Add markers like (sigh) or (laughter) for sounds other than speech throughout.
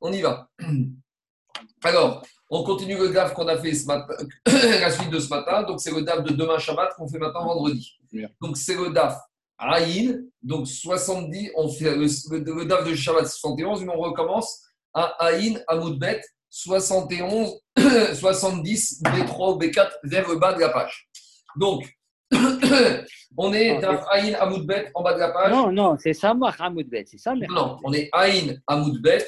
On y va. (clears throat) Alors, on continue le DAF qu'on a fait ce matin, (clears throat) la suite de ce matin. Donc, c'est le DAF de demain Shabbat qu'on fait maintenant vendredi. Donc, c'est le DAF Aïn. Donc, 70, on fait le, le, DAF de Shabbat 71, mais on recommence à Aïn, à Moudbet, 71, 70, B3 ou B4 vers le bas de la page. Donc, (clears throat) on est DAF Aïn, à Moudbet en bas de la page. Non, non, c'est ça, Moudbet, c'est ça. Non, on est Aïn, à Moudbet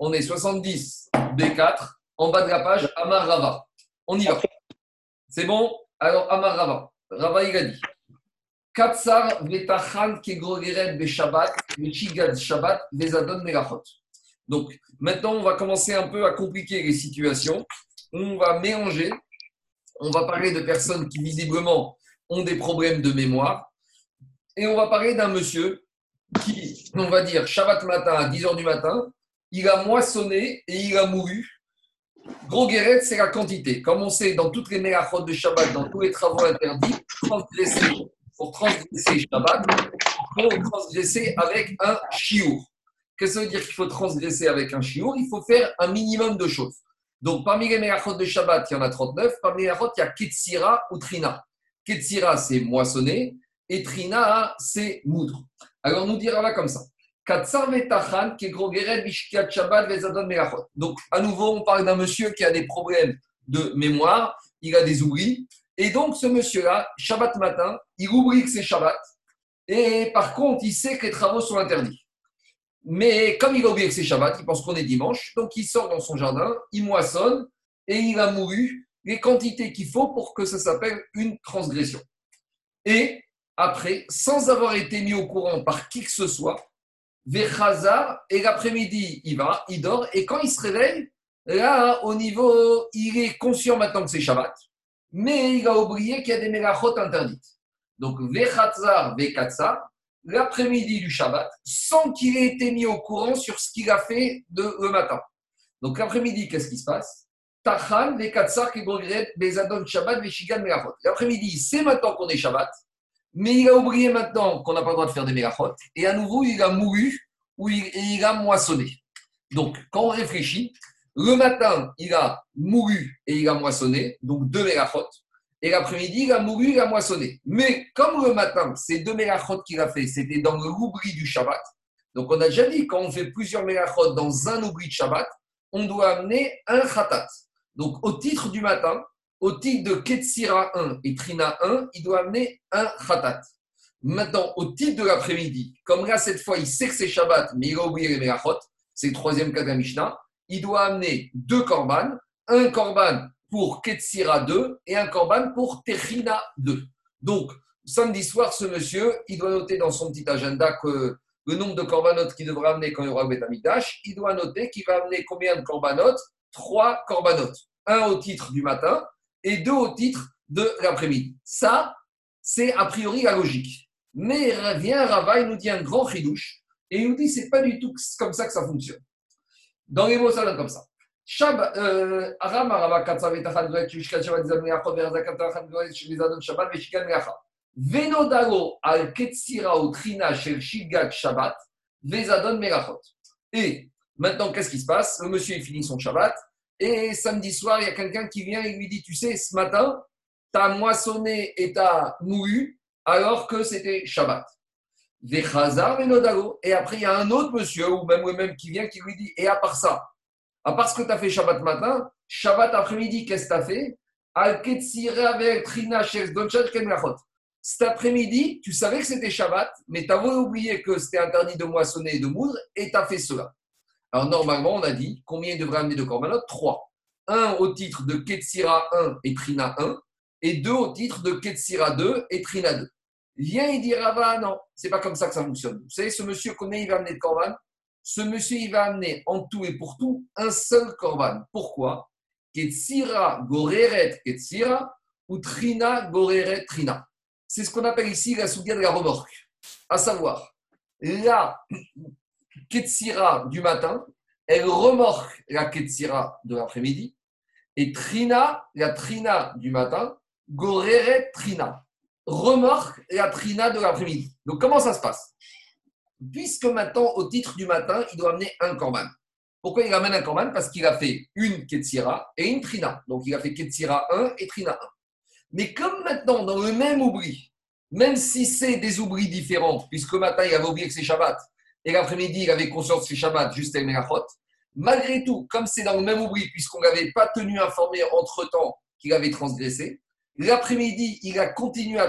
on est 70 B4, en bas de la page, Amar Rava. On y va. C'est bon? Alors, Amar Rava. Rava, il a dit Katsar vetachan kegrogeret beshabbat, vechigad shabbat, vezadon melachot. Donc, maintenant, on va commencer un peu à compliquer les situations. On va mélanger. On va parler de personnes qui, visiblement, ont des problèmes de mémoire. Et on va parler d'un monsieur qui, on va dire, Shabbat matin à 10h du matin, il a moissonné et il a mouru. Gros guéret, c'est la quantité. Comme on sait, dans toutes les mélachot de Shabbat, dans tous les travaux interdits, pour transgresser Shabbat, il faut transgresser avec un chiour. Qu'est-ce que ça veut dire qu'il faut transgresser avec un chiour? Il faut faire un minimum de choses. Donc, parmi les mélachot de Shabbat, il y en a 39. Parmi les mélachot, il y a Ketsira ou Trina. Ketsira, c'est moissonner, et Trina, c'est moudre. Alors, nous dira là comme ça. Donc, à nouveau, on parle d'un monsieur qui a des problèmes de mémoire, il a des oublis. Et donc, ce monsieur-là, Shabbat matin, il oublie que c'est Shabbat. Et par contre, il sait que les travaux sont interdits. Mais comme il a oublié que c'est Shabbat, il pense qu'on est dimanche. Donc, il sort dans son jardin, il moissonne et il a mouru les quantités qu'il faut pour que ça s'appelle une transgression. Et après, sans avoir été mis au courant par qui que ce soit, Vechazar, et l'après-midi, il va, il dort, et quand il se réveille, là, au niveau, il est conscient maintenant que c'est Shabbat, mais il a oublié qu'il y a des mélachot interdites. Donc, Vechazar, Vekatsar, l'après-midi du Shabbat, sans qu'il ait été mis au courant sur ce qu'il a fait de, le matin. Donc, l'après-midi, qu'est-ce qui se passe? Tachan, Vekatsar, Bezadon, Shabbat, Veshigan, Melachot. L'après-midi, c'est maintenant qu'on est Shabbat, mais il a oublié maintenant qu'on n'a pas le droit de faire des mélachot. Et à nouveau, il a mouru ou il, a moissonné. Donc, quand on réfléchit, le matin, il a mouru et il a moissonné, donc deux mélachot. Et l'après-midi, il a mouru, il a moissonné. Mais comme le matin, ces deux mélachot qu'il a fait, c'était dans l'oubli du Shabbat. Donc, on a déjà dit, quand on fait plusieurs mélachot dans un oubli de Shabbat, on doit amener un khatat. Donc, au titre du matin, au titre de Ketsira 1 et Trina 1, il doit amener un khatat. Maintenant, au titre de l'après-midi, comme là, cette fois, il sait que c'est Shabbat, mais il a oublié les Melachot, c'est le troisième cas de la Mishnah, il doit amener deux korban, un korban pour Ketsira 2 et un korban pour Trina 2. Donc, samedi soir, ce monsieur, il doit noter dans son petit agenda que le nombre de corbanotes qu'il devra amener quand il y aura le Betamidash, il doit noter qu'il va amener combien de corbanotes Trois corbanotes. Un au titre du matin, et deux au titre de l'après-midi. Ça, c'est a priori la logique. Mais vient Rava, il nous dit un grand chidouche, et il nous dit c'est pas du tout comme ça que ça fonctionne. Dans les mots, ça donne comme ça. Et maintenant, qu'est-ce qui se passe? Le monsieur, il finit son Shabbat, et samedi soir, il y a quelqu'un qui vient et lui dit, tu sais, ce matin, tu as moissonné et tu as mouru alors que c'était Shabbat. Et après, il y a un autre monsieur, ou même le même qui vient, qui lui dit, et à part ça, à part ce que tu as fait Shabbat matin, Shabbat après-midi, qu'est-ce que tu as fait cet après-midi, tu savais que c'était Shabbat, mais tu avais oublié que c'était interdit de moissonner et de moudre, et tu as fait cela. Alors, normalement, on a dit combien il devrait amener de korbanot? Trois. Un au titre de Ketsira 1 et Trina 1, et deux au titre de Ketsira 2 et Trina 2. Viens et dit Rava, non, c'est pas comme ça que ça fonctionne. Vous savez, ce monsieur, combien il va amener de korban? Ce monsieur, il va amener en tout et pour tout un seul korban. Pourquoi? Ketsira goreret Ketsira ou Trina goreret Trina. C'est ce qu'on appelle ici la soudia de la remorque. À savoir, là, Ketsira du matin, elle remorque la Ketsira de l'après-midi, et Trina, la Trina du matin, Goreret Trina, remorque la Trina de l'après-midi. Donc comment ça se passe? Puisque maintenant, au titre du matin, il doit amener un corban. Pourquoi il ramène un korban? Parce qu'il a fait une Ketsira et une Trina. Donc il a fait Ketsira 1 et Trina 1. Mais comme maintenant, dans le même oubli, même si c'est des oublis différents, puisque le matin il avait oublié que c'est Shabbat, et l'après-midi il avait conscience que c'est Shabbat, juste avec Melachot, malgré tout, comme c'est dans le même oubli, puisqu'on n'avait pas tenu informé entre-temps qu'il avait transgressé, l'après-midi il a continué à, à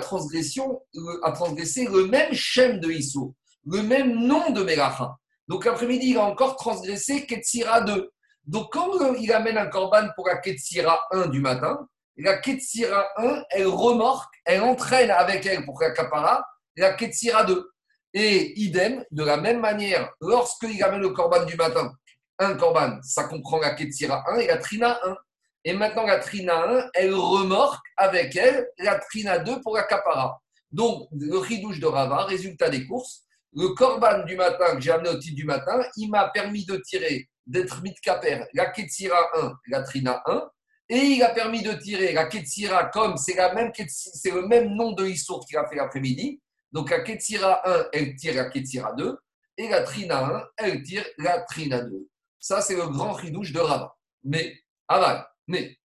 transgresser le même schème de Issou, le même nom de Melacha. Donc l'après-midi il a encore transgressé Ketsira 2. Donc quand il amène un korban pour la Ketsira 1 du matin, la Ketsira 1, elle remorque, elle entraîne avec elle pour la Kapara la Ketsira 2. Et idem, de la même manière, lorsqu'il amène le Korban du matin, un Korban, ça comprend la Ketsira 1 et la Trina 1. Et maintenant, la Trina 1, elle remorque avec elle la Trina 2 pour la Kapara. Donc, le ridouche de Rava, résultat des courses, le Korban du matin que j'ai amené au titre du matin, il m'a permis de tirer, d'être mitkaper, la Ketsira 1, la Trina 1, et il a permis de tirer la Ketsira comme c'est même c'est le même nom de Issour qu'il a fait l'après-midi. Donc la Ketsira 1, elle tire la Ketsira 2. Et la Trina 1, elle tire la Trina 2. Ça, c'est le grand ridouche de Rava. Mais, aval, mais,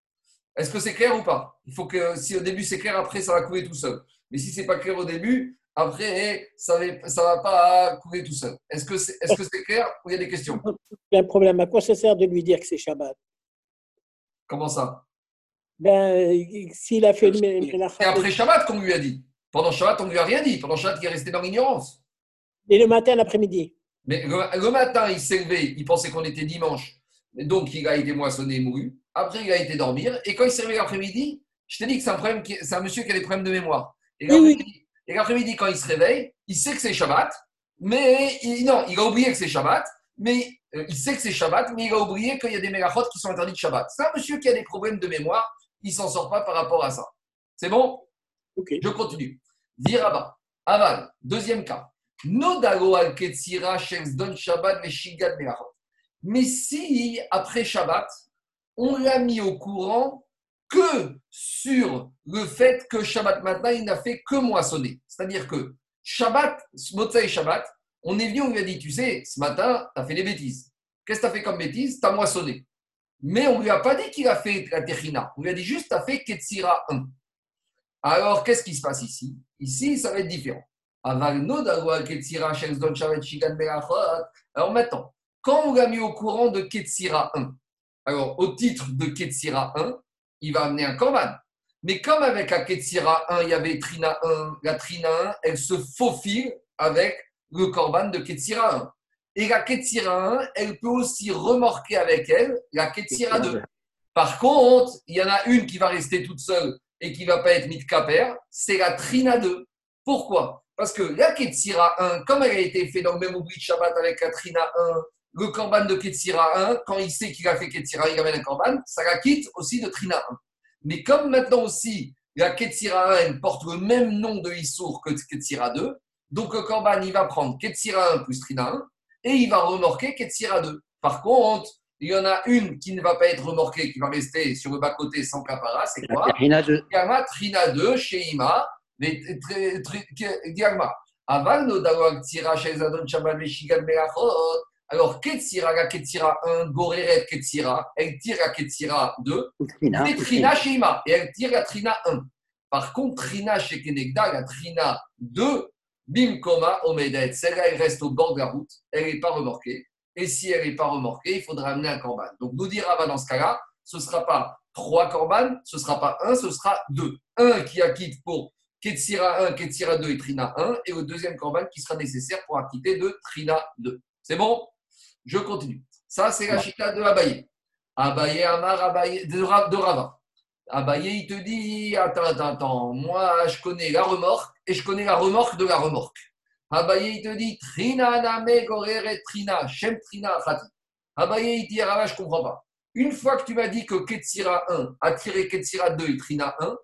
est-ce que c'est clair ou pas? Il faut que, si au début c'est clair, après ça va couler tout seul. Mais si c'est pas clair au début, après, ça ne va pas couler tout seul. Est-ce que c'est est -ce clair ou il y a des questions? Il y a un problème. À quoi ça sert de lui dire que c'est Shabbat? Comment ça? Ben, s'il a fait. C'est après Shabbat qu'on lui a dit. Pendant Shabbat, on ne lui a rien dit. Pendant Shabbat, il est resté dans l'ignorance. Et le matin, l'après-midi? Mais le, matin, il s'est levé, il pensait qu'on était dimanche. Donc, il a été moissonné et mouru. Après, il a été dormir. Et quand il s'est réveillé l'après-midi, je t'ai dit que c'est un, problème, c'est un monsieur qui a des problèmes de mémoire. Et l'après-midi, quand il se réveille, il sait que c'est Shabbat. Mais non, il a oublié que c'est Shabbat. Mais euh, il sait que c'est Shabbat, mais il a oublié qu'il y a des mégachot qui sont interdits de Shabbat. C'est un monsieur qui a des problèmes de mémoire, il ne s'en sort pas par rapport à ça. C'est bon? Je continue. Viraba. Aval. Deuxième cas. Nodalo al don Shabbat Mais si, après Shabbat, on l'a mis au courant que sur le fait que Shabbat matin, il n'a fait que moissonner. C'est-à-dire que Shabbat, et Shabbat, on est venu, on lui a dit, tu sais, ce matin, tu as fait des bêtises. Qu'est-ce que tu as fait comme bêtise? Tu as moissonné. Mais on ne lui a pas dit qu'il a fait la Techina. On lui a dit juste, tu as fait Ketsira 1. Alors, qu'est-ce qui se passe ici? Ici, ça va être différent. Alors maintenant, quand on l'a mis au courant de Ketsira 1, alors au titre de Ketsira 1, il va amener un korban. Mais comme avec la Ketsira 1, il y avait Trina 1, la Trina 1, elle se faufile avec le korban de Ketsira 1. Et la Ketsira 1, elle peut aussi remorquer avec elle la Ketsira 2. Par contre, il y en a une qui va rester toute seule et qui ne va pas être mitkaper, c'est la Trina 2. Pourquoi? Parce que la Ketsira 1, comme elle a été faite dans le même oubli de Shabbat avec la Trina 1, le korban de Ketsira 1, quand il sait qu'il a fait Ketsira, il amène un korban, ça la quitte aussi de Trina 1. Mais comme maintenant aussi, la Ketsira 1 porte le même nom de Issour que Ketsira 2, donc le Korban, il va prendre Ketsira 1 plus Trina 1 et il va remorquer Ketsira 2. Par contre, il y en a une qui ne va pas être remorquée, qui va rester sur le bas-côté sans capara, c'est quoi Trina 2. Trina 2 chez Ima, mais Diagma. Aval no dawag tira chez Zadon Shabbat Meshigan Melachot. Alors, Ketsira, la Ketsira 1, Goreret Ketsira, elle tire la Ketsira 2, Trina, et Trina chez Ima, et elle tire la Trina 1. Par contre, Trina chez Kenegda, la Trina 2, Bim Koma Omedet. Celle-là, elle reste au bord de la route, elle n'est pas remorquée. Et si elle n'est pas remorquée, il faudra amener un corban. Donc, nous dira dans ce cas-là, ce ne sera pas trois corbanes, ce ne sera pas un, ce sera deux. Un qui acquitte pour Ketsira 1, Ketsira 2 et Trina 1, et le deuxième corban qui sera nécessaire pour acquitter de Trina 2. C'est bon? Je continue. Ça, c'est la chita de Abaye. Abaye, Amar, Abaye, de, Rava. Abaye, il te dit Attends, attends, attends, moi, je connais la remorque et je connais la remorque de la remorque. Abaye, il te dit Trina name gorere trina, shem trina achati. Abaye, il dit Rava, je ne comprends pas. Une fois que tu m'as dit que Ketsira 1 a tiré Ketsira 2 et Trina 1,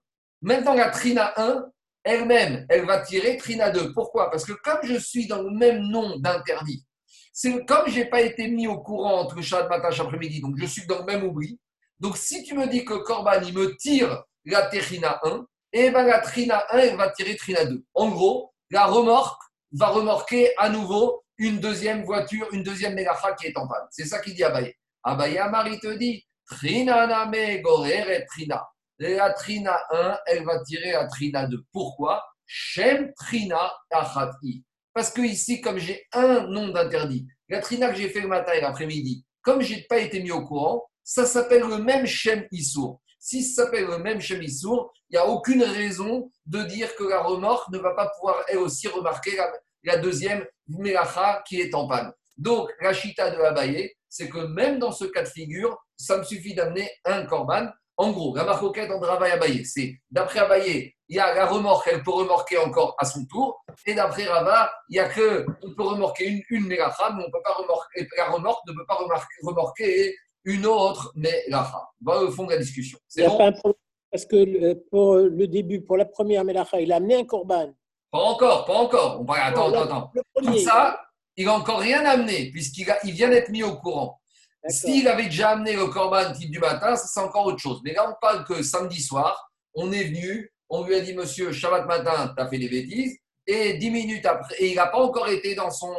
maintenant la Trina 1, elle-même, elle va tirer Trina 2. Pourquoi? Parce que comme je suis dans le même nom d'interdit, c'est comme je n'ai pas été mis au courant entre Shabbat matin et après-midi, donc je suis dans le même oubli. Donc si tu me dis que Corban, il me tire la Trina 1, et bien la Trina 1, elle va tirer Trina 2. En gros, la remorque va remorquer à nouveau une deuxième voiture, une deuxième mélacha qui est en panne. C'est ça qu'il dit Abaye. Abaye Amar, il te dit Trina name goreret trina. La trina 1, elle va tirer à trina 2. Pourquoi? Shem trina achati. Parce que ici, comme j'ai un nom d'interdit, la trina que j'ai fait le matin et l'après-midi, comme je n'ai pas été mis au courant, ça s'appelle le même Shem Issour. Si ça s'appelle le même Shem Issour, il n'y a aucune raison de dire que la remorque ne va pas pouvoir elle aussi remarquer la, deuxième Melacha qui est en panne. Donc, la chita de Abaye, c'est que même dans ce cas de figure, ça me suffit d'amener un korban. En gros, la marcoquette en travail Abaye, c'est d'après Abaye, il y a la remorque, elle peut remorquer encore à son tour. Et d'après Rava, il y a que, on peut remorquer une, une mélacha, mais on peut pas remorquer, la remorque ne peut pas remorquer une autre mélacha. Va au fond de la discussion. Il C'est n'y a bon pas un problème. Parce que le- pour le début, pour la première Melacha, il a amené un corban. Pas encore, pas encore. On parle, attends, attends, le- attends. Le Tout ça, il n'a encore rien amené, puisqu'il il vient d'être mis au courant. S'il avait déjà amené le corban type du matin, ça c'est encore autre chose. Mais là, on parle que samedi soir, on est venu, on lui a dit, monsieur, Shabbat matin, tu as fait des bêtises. Et dix minutes après, et il n'a pas encore été dans son,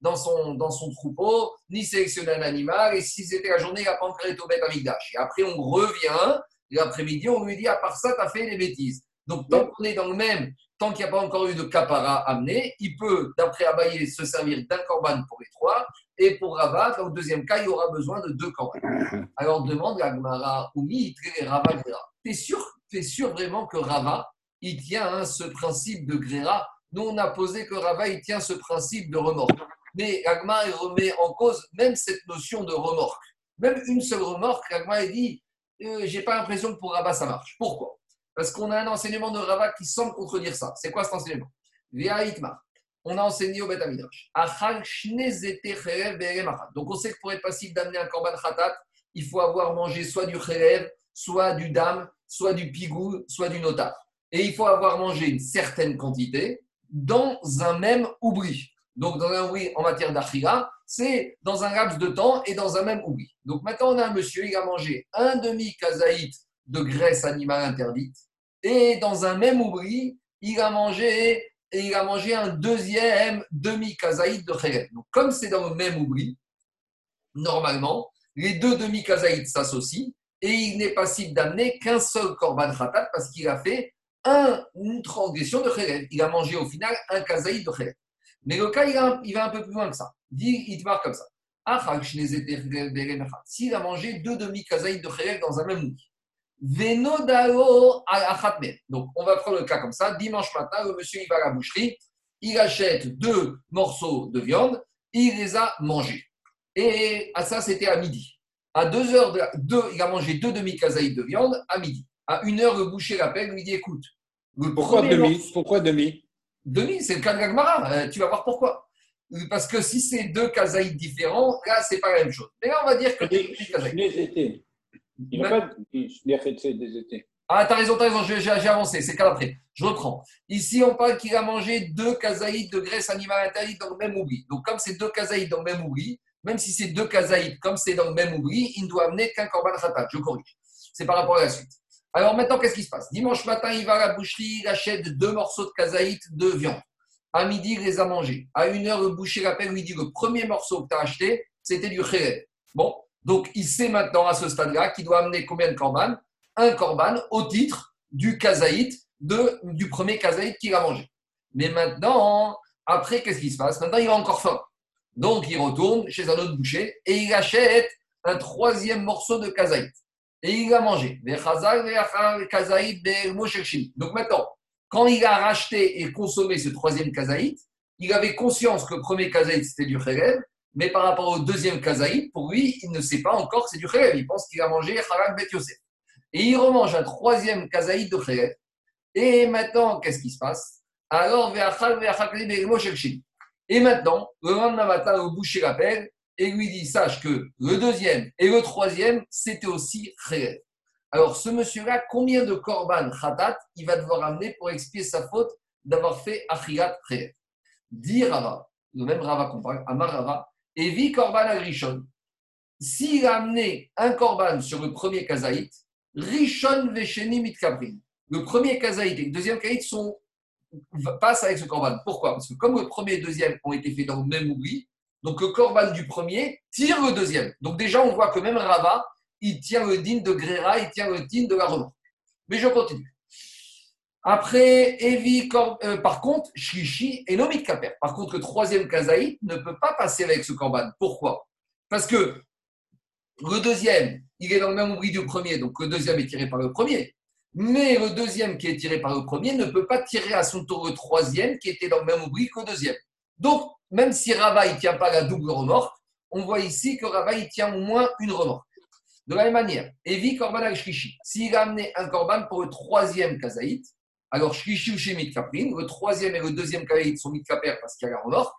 dans, son, dans son troupeau, ni sélectionné un animal. Et si c'était la journée, il n'a pas encore été au Amikdash. Et après, on revient, l'après-midi, on lui dit, à part ça, tu as fait des bêtises. Donc, tant qu'on est dans le même, tant qu'il n'y a pas encore eu de capara amené, il peut, d'après Abaye, se servir d'un corban pour les trois. Et pour Rava, au deuxième cas, il y aura besoin de deux corbans. (laughs) Alors demande la Gemara, Oumi, Rava, Grera. T'es sûr, t'es sûr vraiment que Rava, il tient hein, ce principe de Grera Nous, on a posé que Rava, il tient ce principe de remorque. Mais Agma, il remet en cause même cette notion de remorque. Même une seule remorque, Agma, il dit, euh, j'ai pas l'impression que pour Rava, ça marche. Pourquoi? Parce qu'on a un enseignement de Rava qui semble contredire ça. C'est quoi cet enseignement? Via Itmar on a enseigné au Beth Amidrash. Achal shne zete cherev be'erem achad. Donc on sait que pour être passif d'amener un korban khatat, il faut avoir mangé soit du cherev, soit du dam, soit du pigou, soit du notar. Et il faut avoir mangé une certaine quantité dans un même oubli. Donc dans un oubli en matière d'achira, c'est dans un laps de temps et dans un même oubli. Donc maintenant on a un monsieur, il a mangé un demi kazaït de graisse animale interdite et dans un même oubli, il a mangé et il a mangé un deuxième demi-kazaïd de Khéret. Donc, comme c'est dans le même oubli, normalement, les deux demi-kazaïd s'associent et il n'est possible d'amener qu'un seul korban khatat parce qu'il a fait un- une transgression de Khéret. Il a mangé au final un kazaïd de Khéret. Mais le cas, il, il va un peu plus loin que ça. Il te marque comme ça. S'il a mangé deux demi-kazaïd de Khéret dans un même oubli. Donc, on va prendre le cas comme ça. Dimanche matin, le monsieur, il va à la boucherie, il achète deux morceaux de viande, il les a mangés. Et à ça, c'était à midi. À deux heures, de, deux, il a mangé deux demi-kazaïs de viande à midi. À une heure, le boucher l'appelle, lui dit écoute, le Pourquoi demi? morceau- Pourquoi demi? Demi, c'est le cas de Gagmara. Euh, tu vas voir pourquoi. Parce que si c'est deux kazaïs différents, là, c'est pas la même chose. Mais là, on va dire que Il Il n'a pas dit des étés. Ah, t'as raison, t'as raison, j'ai avancé, c'est qu'à après. Je reprends. Ici, on parle qu'il a mangé deux kazaïdes de graisse animale interdite dans le même oubli. Donc, comme c'est deux kazaïdes dans le même oubli, même si c'est deux kazaïdes, comme c'est dans le même oubli, il ne doit amener qu'un korban khatat. Je corrige. C'est par rapport à la suite. Alors maintenant, qu'est-ce qui se passe? Dimanche matin, il va à la boucherie, il achète deux morceaux de kazaït de viande. À midi, il les a mangés. À une heure, le boucher l'appelle, lui dit le premier morceau que tu as acheté, c'était du khéret. Bon, donc il sait maintenant à ce stade-là qu'il doit amener combien de korban Un korban au titre du kazaït, de, du premier kazaït qu'il a mangé. Mais maintenant, après, qu'est-ce qui se passe? Maintenant, il a encore faim. Donc, il retourne chez un autre boucher et il achète un troisième morceau de kazaït. Et il a mangé. Donc maintenant, quand il a racheté et consommé ce troisième kazaït, il avait conscience que le premier kazaït c'était du khelev, mais par rapport au deuxième kazaït, pour lui, il ne sait pas encore que c'est du khelev. Il pense qu'il a mangé Harak Bet Yosef. Et il remange un troisième kazaït de khelev. Et maintenant, qu'est-ce qui se passe? Alors, et maintenant, le lendemain matin, le boucher l'appelle et lui dit Sache que le deuxième et le troisième, c'était aussi khelev. Alors, ce monsieur-là, combien de korban khatat il va devoir amener pour expier sa faute d'avoir fait achirat khelev Dit Rava, le même Rava qu'on parle, Amar Rava, et vit korban agrishon. S'il a amené un korban sur le premier kazaït, rishon vesheni mitkabrin. Le premier kazaït et le deuxième kazaït sont va- passe avec ce corban. Pourquoi? Parce que comme le premier et le deuxième ont été faits dans le même oubli, donc le corban du premier tire le deuxième. Donc déjà, on voit que même Rava, il tient le digne de Gréra, il tient le digne de la remorque. Mais je continue. Après, Evi, euh, par contre, Shlishi et Nomit Kaper. Par contre, le troisième Kazaït ne peut pas passer avec ce corban. Pourquoi? Parce que le deuxième, il est dans le même oubli du premier, donc le deuxième est tiré par le premier. Mais le deuxième qui est tiré par le premier ne peut pas tirer à son tour le troisième qui était dans le même oubli que le deuxième. Donc, même si Rava ne tient pas la double remorque, on voit ici que Rava tient au moins une remorque. De la même manière, Evi Korban al Shlishi, s'il a amené un Korban pour le troisième Kazaït, alors Shlishi ou Shemit Kaprin, le troisième et le deuxième Kazaït sont Mitkaper parce qu'il y a la remorque.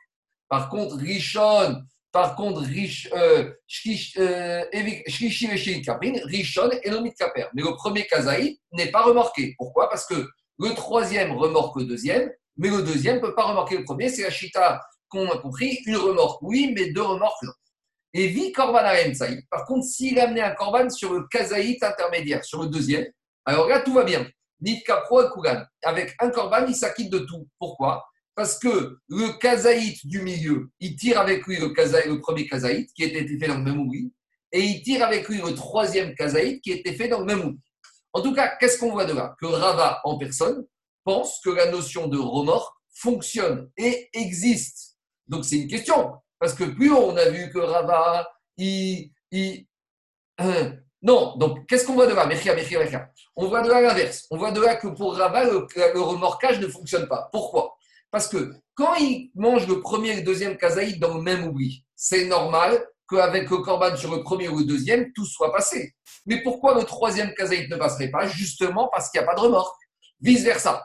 Par contre, Rishon, par contre, Rish, euh, Shlish- euh, Evi- Shlishi et Shemit Kaprin, Rishon et le Mitkaper. Mais le premier Kazaït n'est pas remorqué. Pourquoi? Parce que le troisième remorque le deuxième, mais le deuxième ne peut pas remorquer le premier. C'est la Chita qu'on a compris. Une remorque, oui, mais deux remorques, non. Et vi korban. Par contre, s'il a amené un korban sur le kazaït intermédiaire, sur le deuxième, alors là, tout va bien. Nitka pro et Kugan. Avec un korban, il s'acquitte de tout. Pourquoi? Parce que le kazaït du milieu, il tire avec lui le, le premier kazaït, qui était fait dans le même oubli, et il tire avec lui le troisième kazaït, qui était fait dans le même oubli. En tout cas, qu'est-ce qu'on voit de là? Que Rava en personne pense que la notion de remorque fonctionne et existe. Donc c'est une question. Parce que plus on a vu que Rava, il. (clears throat) non, donc qu'est-ce qu'on voit de là Mechia, Mechia, Mechia. On voit de là l'inverse. On voit de là que pour Rava, le, remorquage ne fonctionne pas. Pourquoi? Parce que quand il mange le premier et le deuxième kazaïd dans le même oubli, c'est normal qu'avec le korban sur le premier ou le deuxième, tout soit passé. Mais pourquoi le troisième kazaïd ne passerait pas? Justement parce qu'il n'y a pas de remorque. Vice-versa.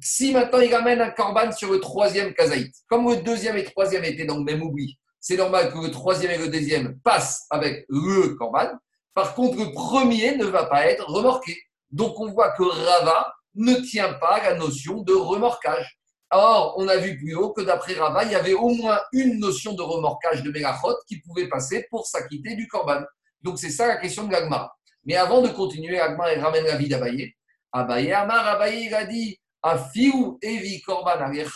Si maintenant il amène un korban sur le troisième kazaït, comme le deuxième et le troisième étaient dans le même oubli, c'est normal que le troisième et le deuxième passent avec le korban. Par contre, le premier ne va pas être remorqué. Donc on voit que Rava ne tient pas la notion de remorquage. Or, on a vu plus haut que d'après Rava, il y avait au moins une notion de remorquage de Mélachot qui pouvait passer pour s'acquitter du korban. Donc c'est ça la question de l'Agmara. Mais avant de continuer, Agmara ramène la vie d'Abaye. Abaye Amar, Abaye il a dit Afiou Evi Korban est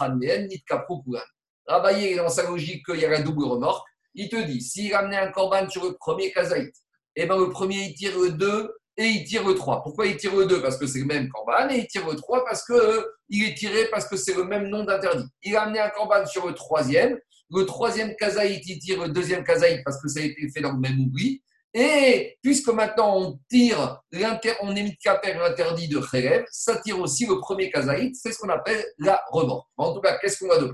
dans sa logique qu'il y a la double remorque. Il te dit s'il amenait un korban sur le premier kazaït, eh ben le premier il tire le 2 et il tire le 3. Pourquoi il tire le 2 Parce que c'est le même korban et il tire le 3 parce que euh, il est tiré parce que c'est le même nom d'interdit. Il a amené un korban sur le troisième. Le troisième kazaït, il tire le deuxième kazaït parce que ça a été fait dans le même oubli. Et puisque maintenant on tire, on caper l'interdit de Khélev, ça tire aussi le premier kazaït, c'est ce qu'on appelle la remorque. En tout cas, qu'est-ce qu'on voit de là?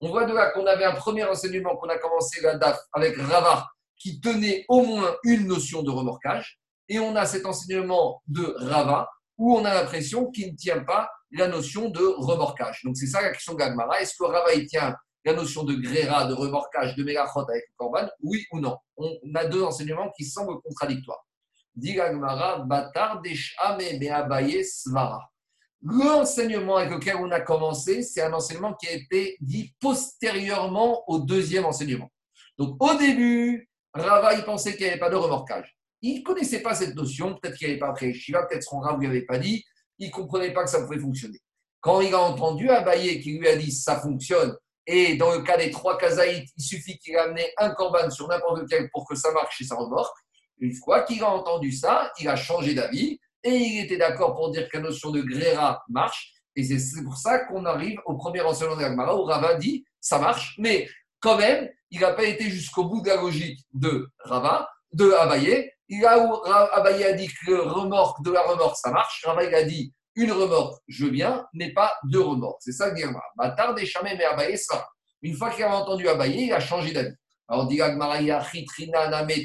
On voit de là qu'on avait un premier enseignement qu'on a commencé la DAF avec Rava qui tenait au moins une notion de remorquage. Et on a cet enseignement de Rava où on a l'impression qu'il ne tient pas la notion de remorquage. Donc c'est ça la question Gagmara. Est-ce que Rava il tient la notion de gréra, de remorquage, de mélachot avec le korban, oui ou non? On a deux enseignements qui semblent contradictoires. Dit Gagmara, Batar Svara. L'enseignement avec lequel on a commencé, c'est un enseignement qui a été dit postérieurement au deuxième enseignement. Donc au début, Rava, il pensait qu'il n'y avait pas de remorquage. Il ne connaissait pas cette notion, peut-être qu'il n'avait pas appris Shiva, peut-être son Rav ne lui avait pas dit, il ne comprenait pas que ça pouvait fonctionner. Quand il a entendu Abaye qui lui a dit ça fonctionne, et dans le cas des trois kazaïtes, il suffit qu'il amené un korban sur n'importe lequel pour que ça marche et ça remorque, une fois qu'il a entendu ça, il a changé d'avis et il était d'accord pour dire que la notion de gréra marche. Et c'est pour ça qu'on arrive au premier enseignement de l'Agmara où Rava dit ça marche, mais quand même, il n'a pas été jusqu'au bout de la logique de Rava, de Abaye. A où Abaye a dit que remorque de la remorque ça marche. Rava il a dit une remorque, je bien, mais pas deux remorques. C'est ça que dit Agmara. Bâtard des mais Abaye, ça. Une fois qu'il a entendu Abaye, il a changé d'avis. Alors, dit Agmara, il y a Chitrina, Namet,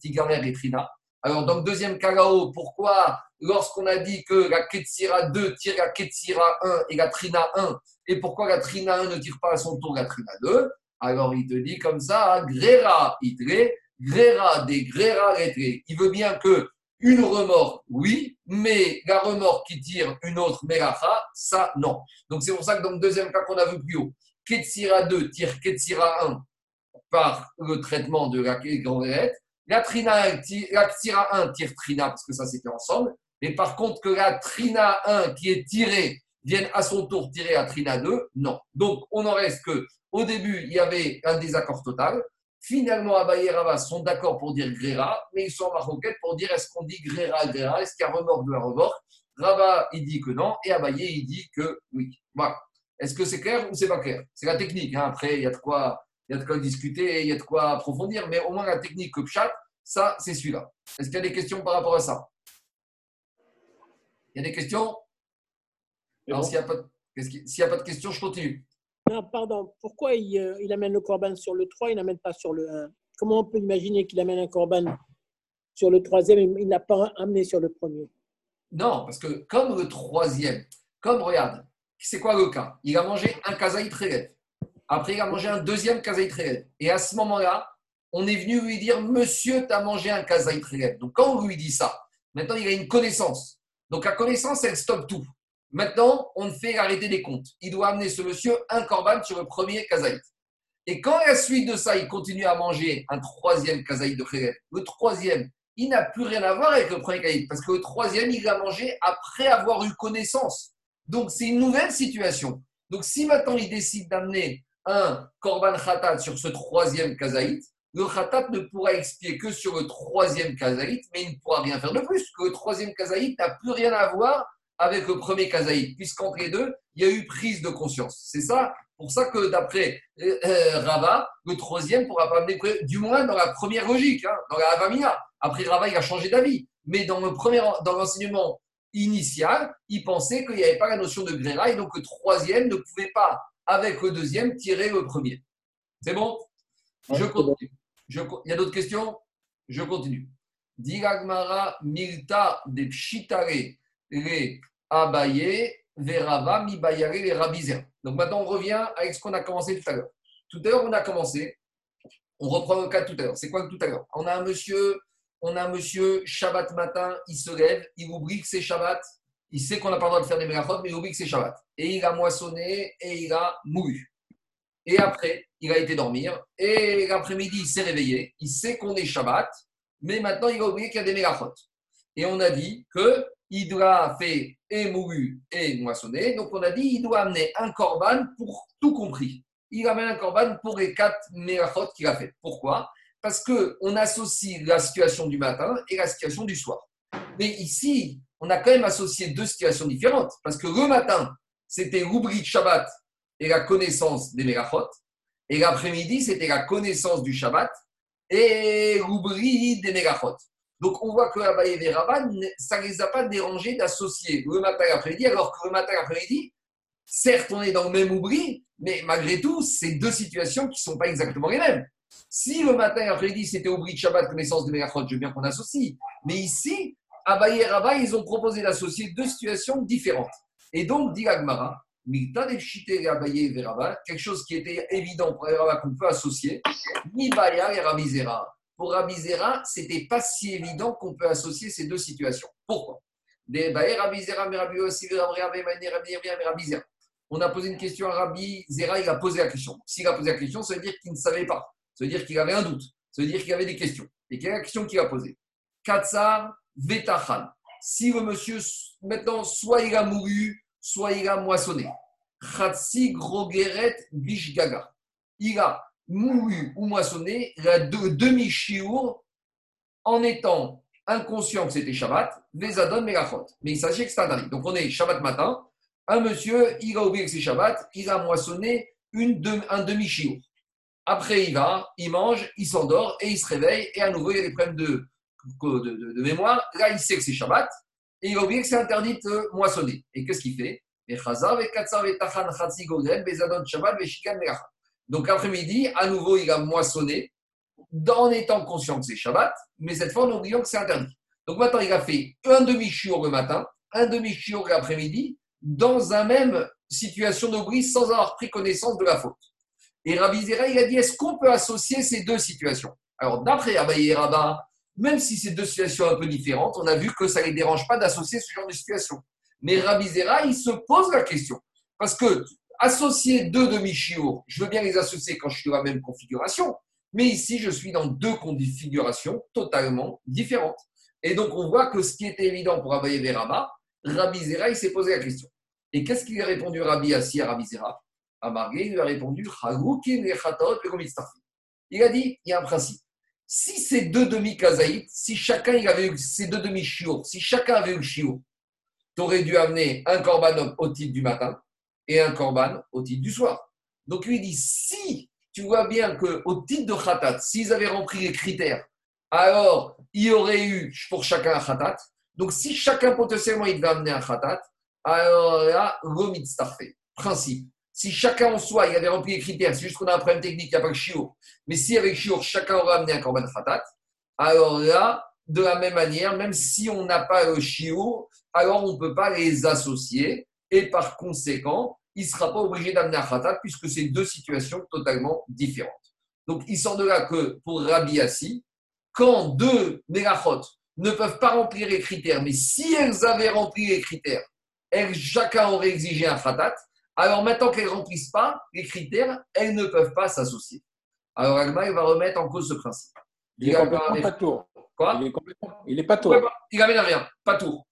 Tigamer et Trina. Alors, dans le deuxième Kalao, pourquoi, lorsqu'on a dit que la Ketsira 2 tire la Ketsira 1 et la Trina 1, et pourquoi la Trina 1 ne tire pas à son tour la Trina 2 Alors, il te dit comme ça, Grera itre, Grera des Grera. Il veut bien que une remorque, oui, mais la remorque qui tire une autre Melacha, ça, non. Donc, c'est pour ça que dans le deuxième cas qu'on a vu plus haut, Ketsira 2 tire Ketsira 1 par le traitement de la grandette. La, trina, la Ktira 1 tire Trina parce que ça c'était ensemble. Mais par contre, que la Trina 1 qui est tirée vienne à son tour tirer à Trina 2 Non. Donc, on en reste que au début, il y avait un désaccord total. Finalement, Abaye et Rava sont d'accord pour dire Gréra, mais ils sont en maroquette pour dire est-ce qu'on dit Gréra, Gréra? Est-ce qu'il y a remorque de la remorque? Rava, il dit que non, et Abaye, il dit que oui. Voilà. Est-ce que c'est clair ou c'est pas clair? C'est la technique. hein. Après, il y, a de quoi, il y a de quoi discuter, il y a de quoi approfondir, mais au moins la technique que chat, ça, c'est celui-là. Est-ce qu'il y a des questions par rapport à ça? Il y a des questions? Alors, bon s'il n'y a, pas de- de questions, je continue. Non, pardon. Pourquoi il, euh, il amène le corban sur le 3, il n'amène pas sur le 1 Comment on peut imaginer qu'il amène un corban sur le troisième et il n'a pas amené sur le premier? Non, parce que comme le troisième, comme regarde, c'est quoi le cas? Il a mangé un kazaït relève. Après, il a mangé un deuxième kazaït relève. Et à ce moment-là, on est venu lui dire Monsieur, tu as mangé un kazaït relève. Donc, quand on lui dit ça, maintenant, il a une connaissance. Donc, la connaissance, elle stoppe tout. Maintenant, on fait arrêter des comptes. Il doit amener ce monsieur un corban sur le premier kazaït. Et quand à la suite de ça, il continue à manger un troisième kazaït de relève, le troisième, il n'a plus rien à voir avec le premier caïd, parce que le troisième, il l'a mangé après avoir eu connaissance. Donc, c'est une nouvelle situation. Donc, si maintenant il décide d'amener un korban khatat sur ce troisième kazaït, le khatat ne pourra expier que sur le troisième kazaït, mais il ne pourra rien faire de plus, que le troisième kazaït n'a plus rien à voir avec le premier kazaït, puisqu'entre les deux, il y a eu prise de conscience. C'est ça, pour ça que d'après euh, euh, Rava, le troisième pourra pas amener, du moins dans la première logique, hein, dans la Avamina. Après, Rava, il a changé d'avis. Mais dans le premier, dans l'enseignement initial, il pensait qu'il n'y avait pas la notion de gréra et donc le troisième ne pouvait pas, avec le deuxième, tirer le premier. C'est bon? Ouais, Je continue. Je il y a d'autres questions? Je continue. Diragmara milta de pshitare le abaye verava mi bayare les rabizera. Donc maintenant, on revient avec ce qu'on a commencé tout à l'heure. Tout à l'heure, on a commencé. On reprend le cas tout à l'heure. C'est quoi tout à l'heure? On a un monsieur, on a un monsieur, Shabbat matin, il se lève, il oublie que c'est Shabbat. Il sait qu'on n'a pas le droit de faire des mélachot, mais il oublie que c'est Shabbat. Et il a moissonné et il a moulu. Et après, il a été dormir. Et l'après-midi, il s'est réveillé. Il sait qu'on est Shabbat, mais maintenant, il a oublié qu'il y a des mélachot. Et on a dit que doit faire et moulu et moissonné. Donc, on a dit il doit amener un korban pour tout compris. Il amène un korban pour les quatre mélachot qu'il a fait. Pourquoi? Parce qu'on associe la situation du matin et la situation du soir. Mais ici, on a quand même associé deux situations différentes. Parce que le matin, c'était l'oubli de Shabbat et la connaissance des mélachot. Et l'après-midi, c'était la connaissance du Shabbat et l'oubli des mélachot. Donc, on voit que Abaye et ça ne les a pas dérangés d'associer le matin et l'après-midi, alors que le matin et l'après-midi, certes, on est dans le même oubli, mais malgré tout, c'est deux situations qui ne sont pas exactement les mêmes. Si le matin et l'après-midi, c'était oubli de Shabbat, connaissance de Mélachot, je veux bien qu'on associe. Mais ici, Abaye et ils ont proposé d'associer deux situations différentes. Et donc, dit Agmara, quelque chose qui était évident pour Rabat qu'on peut associer, ni Baya et Rabizera. Pour Rabizera, ce n'était pas si évident qu'on peut associer ces deux situations. Pourquoi? Rabbi Rabbi Rabbi Rabbi Rabbi. On a posé une question à Rabbi Zera, il a posé la question. S'il a posé la question, ça veut dire qu'il ne savait pas. Ça veut dire qu'il avait un doute. Ça veut dire qu'il avait des questions. Et quelle est la question qu'il a posée? Katsar Vetachan. Si le monsieur, maintenant, soit il a mouru, soit il a moissonné. Khatsi Grogeret Bishgaga. Il a mouru ou moissonné la de- demi-chiour en étant inconscient que c'était Shabbat, Vezadon Melachot. Mais il s'agit que c'est interdit. Donc on est Shabbat matin, un monsieur, il a oublié que c'est Shabbat, il a moissonné une un demi-chiour. Après, il va, il mange, il s'endort et il se réveille. Et à nouveau, il y a des problèmes de mémoire. Là, il sait que c'est Shabbat et il a oublié que c'est interdit de moissonner. Et qu'est-ce qu'il fait? Donc après-midi, à nouveau, il a moissonné en étant conscient que c'est Shabbat, mais cette fois en oubliant que c'est interdit. Donc maintenant, il a fait un demi-chiour le matin, un demi-chiour l'après-midi, dans un même situation d'oubli sans avoir pris connaissance de la faute. Et Rabbi Zera, il a dit est-ce qu'on peut associer ces deux situations? Alors, d'après Abaye et Rabat, même si c'est deux situations un peu différentes, on a vu que ça ne les dérange pas d'associer ce genre de situation. Mais Rabbi Zera, il se pose la question. Parce que associer deux demi-chiours, je veux bien les associer quand je suis dans la même configuration, mais ici, je suis dans deux configurations totalement différentes. Et donc, on voit que ce qui était évident pour Abaye Rabat, Rabbi Zera, il s'est posé la question. Et qu'est-ce qu'il a répondu Rabbi Assi à Rabbi Zera? À Marguerite, il lui a répondu. Il a dit il y a un principe. Si ces deux demi-kazaït, si chacun il avait eu ces deux demi-chiours, si chacun avait eu le chiot, tu aurais dû amener un korban au titre du matin et un korban au titre du soir. Donc lui dit si tu vois bien qu'au titre de khatat, s'ils avaient rempli les critères, alors il y aurait eu pour chacun un khatat. Donc si chacun potentiellement il devait amener un khatat, alors là, fait. Principe. Si chacun en soi, il avait rempli les critères, c'est juste qu'on a un problème technique, il n'y a pas le chiot. Mais si avec chiot, chacun aurait amené un korban khatat, alors là, de la même manière, même si on n'a pas le chiot, alors on ne peut pas les associer. Et par conséquent, il ne sera pas obligé d'amener un khatat puisque c'est deux situations totalement différentes. Donc il sort de là que pour Rabbi Assi, quand deux mélachot ne peuvent pas remplir les critères, mais si elles avaient rempli les critères, elles, chacun aurait exigé un khatat, alors maintenant qu'elles ne remplissent pas les critères, elles ne peuvent pas s'associer. Alors Agma, va remettre en cause ce principe. Il, est complètement pas tour. Quoi Il est complètement. Il est pas tour. Il n'amène rien, pas tour.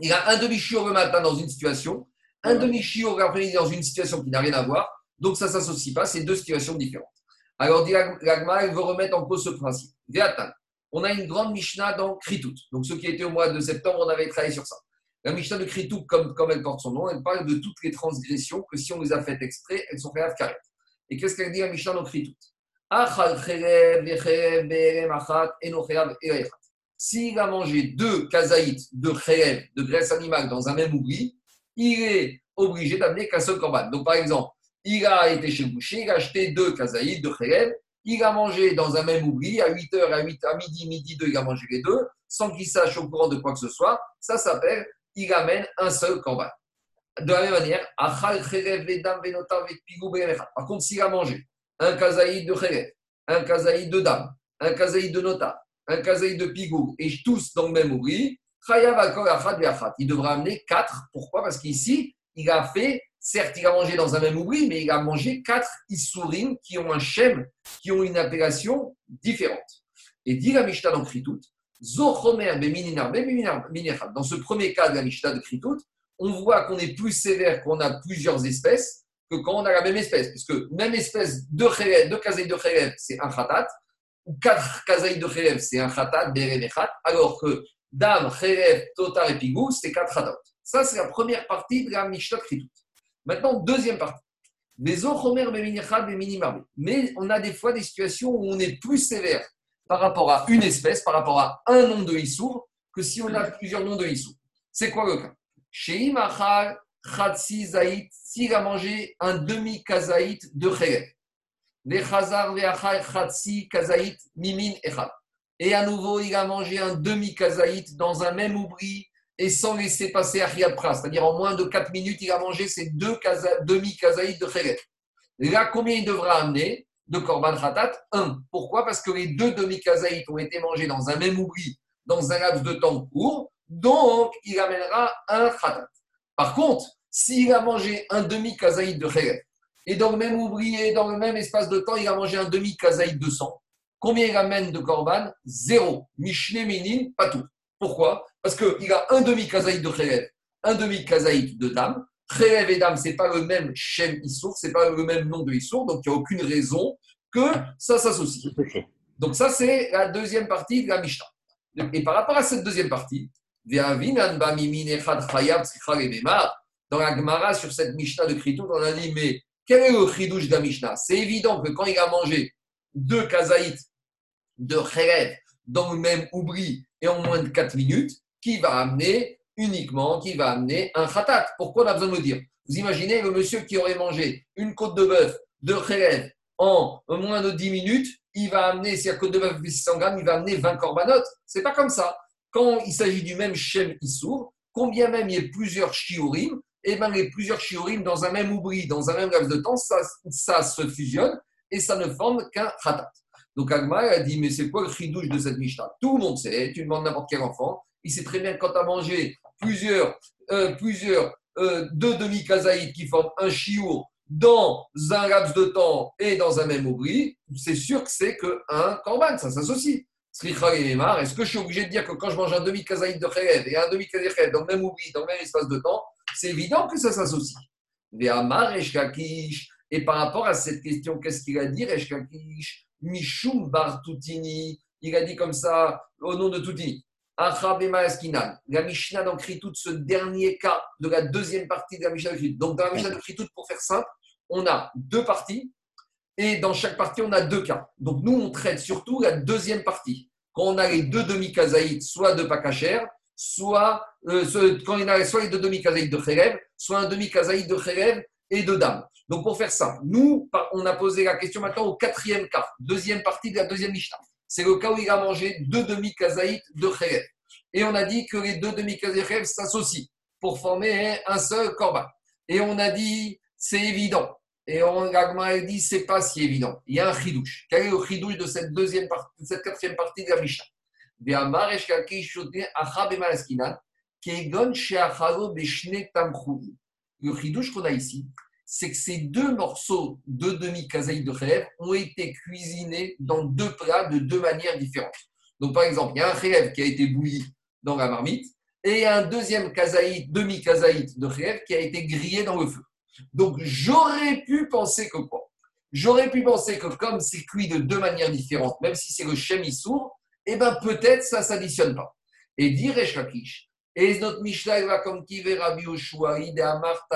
Il a un demi-chiot le matin dans une situation, un demi-chiot l'après-midi dans une situation qui n'a rien à voir, donc ça ne s'associe pas, c'est deux situations différentes. Alors, l'Agma, il veut remettre en cause ce principe. On a une grande Mishnah dans Kritout. Donc, ceux qui étaient au mois de septembre, on avait travaillé sur ça. La Mishnah de Kritout, comme, comme elle porte son nom, elle parle de toutes les transgressions que si on les a faites exprès, elles sont à carré. Et qu'est-ce qu'elle dit la Mishnah dans Kritout? S'il a mangé deux kazaïtes de khérev, de graisse animale, dans un même oubli, il est obligé d'amener qu'un seul korban. Donc, par exemple, il a été chez le boucher, il a acheté deux kazaïd, deux khérev, il a mangé dans un même oubli, à 8h, à, 8, à midi, midi 2, il a mangé les deux, sans qu'il sache au courant de quoi que ce soit. Ça s'appelle, il amène un seul korban. De la même manière, par contre, s'il a mangé un kazaïd de khérev, un kazaïd de dame, un kazaïd de nota, un kazaïd de pigou, et tous dans le même oubli, il devra amener quatre. Pourquoi? Parce qu'ici, il a fait, certes, il a mangé dans un même oubli, mais il a mangé quatre issourim qui ont un shem, qui ont une appellation différente. Et dit la Mishnah dans Kritout, dans ce premier cas de la Mishnah de Kritout, on voit qu'on est plus sévère quand on a plusieurs espèces que quand on a la même espèce. Parce que même espèce de khelev, de kazaï de c'est un khatat, ou quatre kazaï de khelev, c'est un khatat, berenechat, alors que Dam, Cherev, Totar et Pigou, c'est quatre adultes. Ça, c'est la première partie de la Mishnah Kritout. Maintenant, deuxième partie. Mais on a des fois des situations où on est plus sévère par rapport à une espèce, par rapport à un nom de Issour, que si on a plusieurs noms de Issour. C'est quoi le cas? Chez Imachal, Khatsi Zaït, s'il a mangé un demi-kazaït de Cherev. Et à nouveau, il a mangé un demi-kazaït dans un même oubli et sans laisser passer Ariad Pras. C'est-à-dire en moins de 4 minutes, il a mangé ces deux demi-kazaït de Khéret. Là, combien il devra amener de Korban Khatat? Un. Pourquoi? Parce que les deux demi-kazaït ont été mangés dans un même oubli, dans un laps de temps court. Donc, il amènera un Khatat. Par contre, s'il a mangé un demi-kazaït de Khéret, et dans le même oubli et dans le même espace de temps, il a mangé un demi-kazaït de sang, Combien il amène de korban? Zéro. Mishle Minin, pas tout. Pourquoi? Parce qu'il a un demi-kazaït de Khélev, un demi-kazaït de dame. Khélev et dame, ce n'est pas le même Shem Issour, ce n'est pas le même nom de Issour, donc il n'y a aucune raison que ça s'associe. Donc ça, c'est la deuxième partie de la Mishnah. Et par rapport à cette deuxième partie, dans la Gemara, sur cette Mishnah de Kritout, on a dit, mais quel est le chidouche Mishnah? C'est évident que quand il a mangé deux kazaïts de Kherev dans le même oubli et en moins de 4 minutes, qui va amener uniquement, qui va amener un khatat. Pourquoi on a besoin de le dire? Vous imaginez le monsieur qui aurait mangé une côte de bœuf de Kherev en moins de 10 minutes, il va amener, si la côte de bœuf fait 600 grammes, il va amener 20 corbanotes. C'est pas comme ça. Quand il s'agit du même Shem Issour, combien même il y ait plusieurs shiurim, et bien les plusieurs shiurim dans un même oubli, dans un même laps de temps, ça, ça se fusionne et ça ne forme qu'un khatat. Donc Agma a dit, mais c'est quoi le chidouche de cette Mishnah Tout le monde sait, tu demandes n'importe quel enfant, il sait très bien quand tu as mangé plusieurs, euh, plusieurs euh, deux demi-kazaïs qui forment un chiour dans un laps de temps et dans un même oubli, c'est sûr que c'est qu'un korban, ça s'associe. Est-ce que je suis obligé de dire que quand je mange un demi-kazaïd de Khélev et un demi-kazaïd dans le même oubli, dans le même espace de temps, c'est évident que ça s'associe. Ve'amar Resh Lakish. Et par rapport à cette question, qu'est-ce qu'il a dit, Resh Lakish Mishum Bar Toutini. Il a dit comme ça au nom de Toutini. La Mishnah dans Kritout, ce dernier cas de la deuxième partie de la Mishnah de Kritout. Donc, dans la Mishnah de Kritout, pour faire simple, on a deux parties et dans chaque partie, on a deux cas. Donc, nous, on traite surtout la deuxième partie. Quand on a les deux demi-kazaïtes, soit de Pakacher, soit, euh, quand on a soit les deux demi-kazaïtes de Khérev, soit un demi-kazaïte de Khérev et de Dame. Donc, pour faire ça, nous, on a posé la question maintenant au quatrième cas, deuxième partie de la deuxième Mishnah. C'est le cas où il a mangé deux demi-kazaïtes de Khérev. Et on a dit que les deux demi-kazaïtes s'associent pour former un seul korban. Et on a dit, c'est évident. Et on a dit, c'est pas si évident. Il y a un chidouche. Quel est le chidouche de cette deuxième partie, de cette quatrième partie de la Mishnah le chidouche qu'on a ici, c'est que ces deux morceaux de demi-kazaï de rêve ont été cuisinés dans deux plats de deux manières différentes. Donc, par exemple, il y a un rêve qui a été bouilli dans la marmite et un deuxième kazaït, demi-kazaït de rêve qui a été grillé dans le feu. Donc, j'aurais pu penser que quoi? J'aurais pu penser que comme c'est cuit de deux manières différentes, même si c'est le sourd, eh bien peut-être ça ne s'additionne pas. Et dire Lakish, et notre Mishnah va comme qui Rabbi Oshua, Amar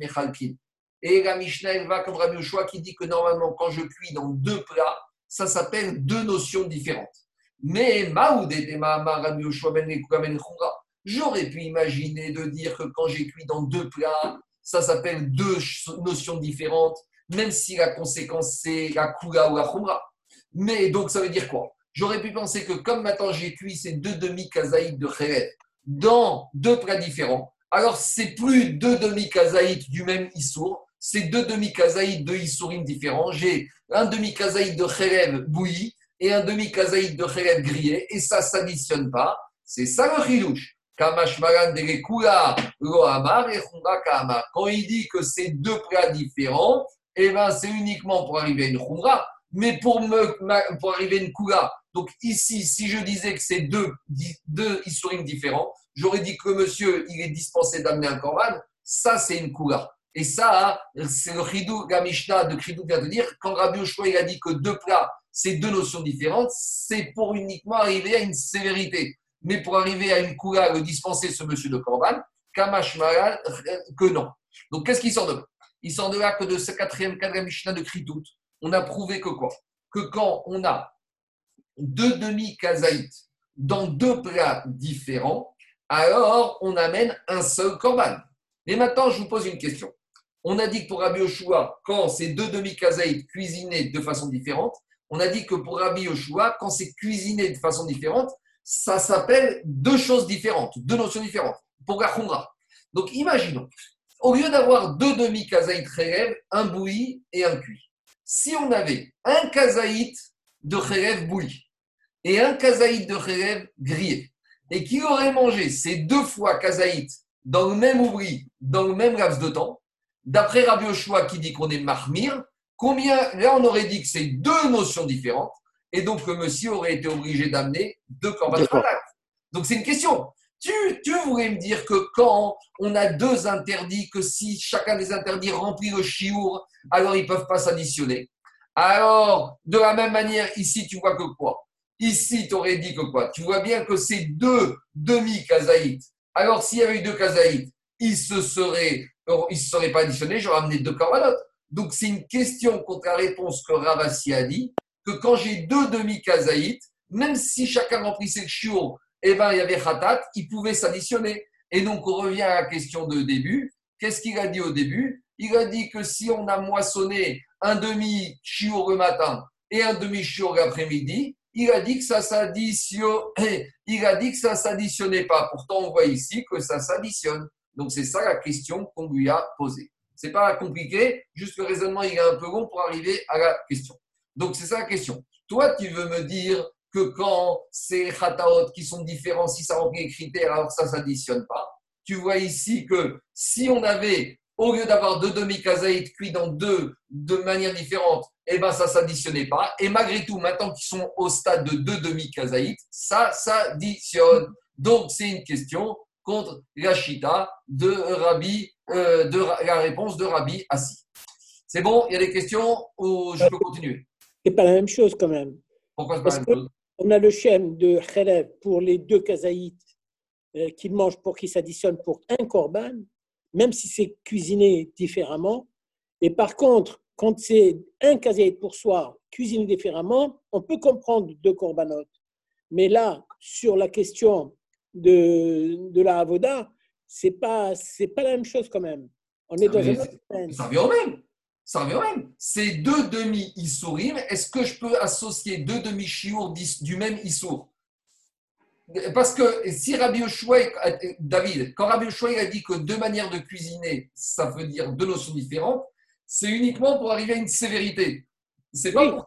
Mechalkin. Et la Mishnah va comme Rabbi Oshua qui dit que normalement quand je cuis dans deux plats, ça s'appelle deux notions différentes. Mais Maoud et Rabbi Oshua ben J'aurais pu imaginer de dire que quand j'ai cuit dans deux plats, ça s'appelle deux notions différentes, même si la conséquence c'est la kula ou la khumra. Mais donc ça veut dire quoi? J'aurais pu penser que comme maintenant j'ai cuit ces deux demi-kazaïdes de kheret dans deux plats différents, alors c'est plus deux demi-kazaïdes du même issour, c'est deux demi-kazaïdes de issourim différents. J'ai un demi-kazaïd de kheret bouilli et un demi-kazaïd de kheret grillé, et ça ne s'additionne pas. C'est ça le chilouche. Quand il dit que c'est deux plats différents, eh ben, c'est uniquement pour arriver à une khumra, mais pour, arriver à une kula. Donc ici, si je disais que c'est deux, deux différents, j'aurais dit que monsieur, il est dispensé d'amener un korban. Ça, c'est une kula. Et ça, c'est le Ridou, la Mishnah de Ridou vient de dire, quand Rabbi Oshua, il a dit que deux plats, c'est deux notions différentes, c'est pour uniquement arriver à une sévérité mais pour arriver à une coula, le dispenser ce monsieur de Corban, Kamash que non. Donc qu'est-ce qui sort de là? Il sort de là que de ce quatrième cadre Mishnah de Kritout, on a prouvé que quoi? Que quand on a deux demi-kazaïtes dans deux plats différents, alors on amène un seul korban. Et maintenant, je vous pose une question. On a dit que pour Rabbi Yoshua, quand c'est deux demi-kazaïtes cuisinés de façon différente, on a dit que pour Rabbi Yoshua, quand c'est cuisiné de façon différente, ça s'appelle deux choses différentes, deux notions différentes pour khumra. Donc imaginons, au lieu d'avoir deux demi-kazaït rêve, un bouilli et un cuit, si on avait un kazaït de rêve bouilli et un kazaït de rêve grillé, et qui aurait mangé ces deux fois kazaït dans le même oubli, dans le même laps de temps, d'après Rabbi Oshua qui dit qu'on est marmire, combien, là on aurait dit que c'est deux notions différentes, et donc le monsieur aurait été obligé d'amener deux corbanes Donc c'est une question. Tu, voulais me dire que quand on a deux interdits, que si chacun des interdits remplit le chiour, alors ils ne peuvent pas s'additionner. Alors, de la même manière, ici, tu vois que quoi? Ici, tu aurais dit que quoi? Tu vois bien que c'est deux demi-kazaïtes. Alors, s'il y avait eu deux kazaïtes, ils se ils se seraient pas additionnés, j'aurais amené deux corbanotes. Donc, c'est une question contre la réponse que Ravassi a dit que quand j'ai deux demi-kazaïtes, même si chacun remplissait le chiour, eh ben, il y avait khatat, ils pouvaient s'additionner. Et donc, on revient à la question de début. Qu'est-ce qu'il a dit au début? Il a dit que si on a moissonné un demi-chiour le matin et un demi-chiour l'après-midi, il a dit que ça s'additionne. (coughs) Il a dit que ça s'additionnait pas. Pourtant, on voit ici que ça s'additionne. Donc, c'est ça la question qu'on lui a posée. C'est pas compliqué, juste le raisonnement il est un peu long pour arriver à la question. Donc, c'est ça la question. Toi, tu veux me dire que quand c'est khataot qui sont différents, si ça remplit les critères, alors ça ne s'additionne pas. Tu vois ici que si on avait, au lieu d'avoir deux demi-kazaïtes cuits dans deux de manières différentes, eh ben ça ne s'additionnait pas. Et malgré tout, maintenant qu'ils sont au stade de deux demi-kazaïtes, ça s'additionne. Donc, c'est une question contre la Chita de, Rabbi, euh, de la réponse de Rabbi Assi. C'est bon? Il y a des questions ou je peux continuer? C'est pas la même chose quand même. Pourquoi c'est pas la même chose? On a le schème de Kheleb pour les deux kazaïtes euh, qu'ils mangent pour qu'ils s'additionnent pour un korban, même si c'est cuisiné différemment. Et par contre, quand c'est un kazaït pour soi, cuisiné différemment, on peut comprendre deux corbanotes. Mais là, sur la question de, de la avoda, c'est pas c'est pas la même chose quand même. On est Ah, dans un autre. Ça revient au même. Ça revient au même. C'est deux demi-Issourim. Est-ce que je peux associer deux demi-chiours d'is- du même Issour? Parce que si Rabbi Yoshua, David, quand Rabbi Yoshua a dit que deux manières de cuisiner, ça veut dire deux notions différentes, c'est uniquement pour arriver à une sévérité. C'est pas Oui. pour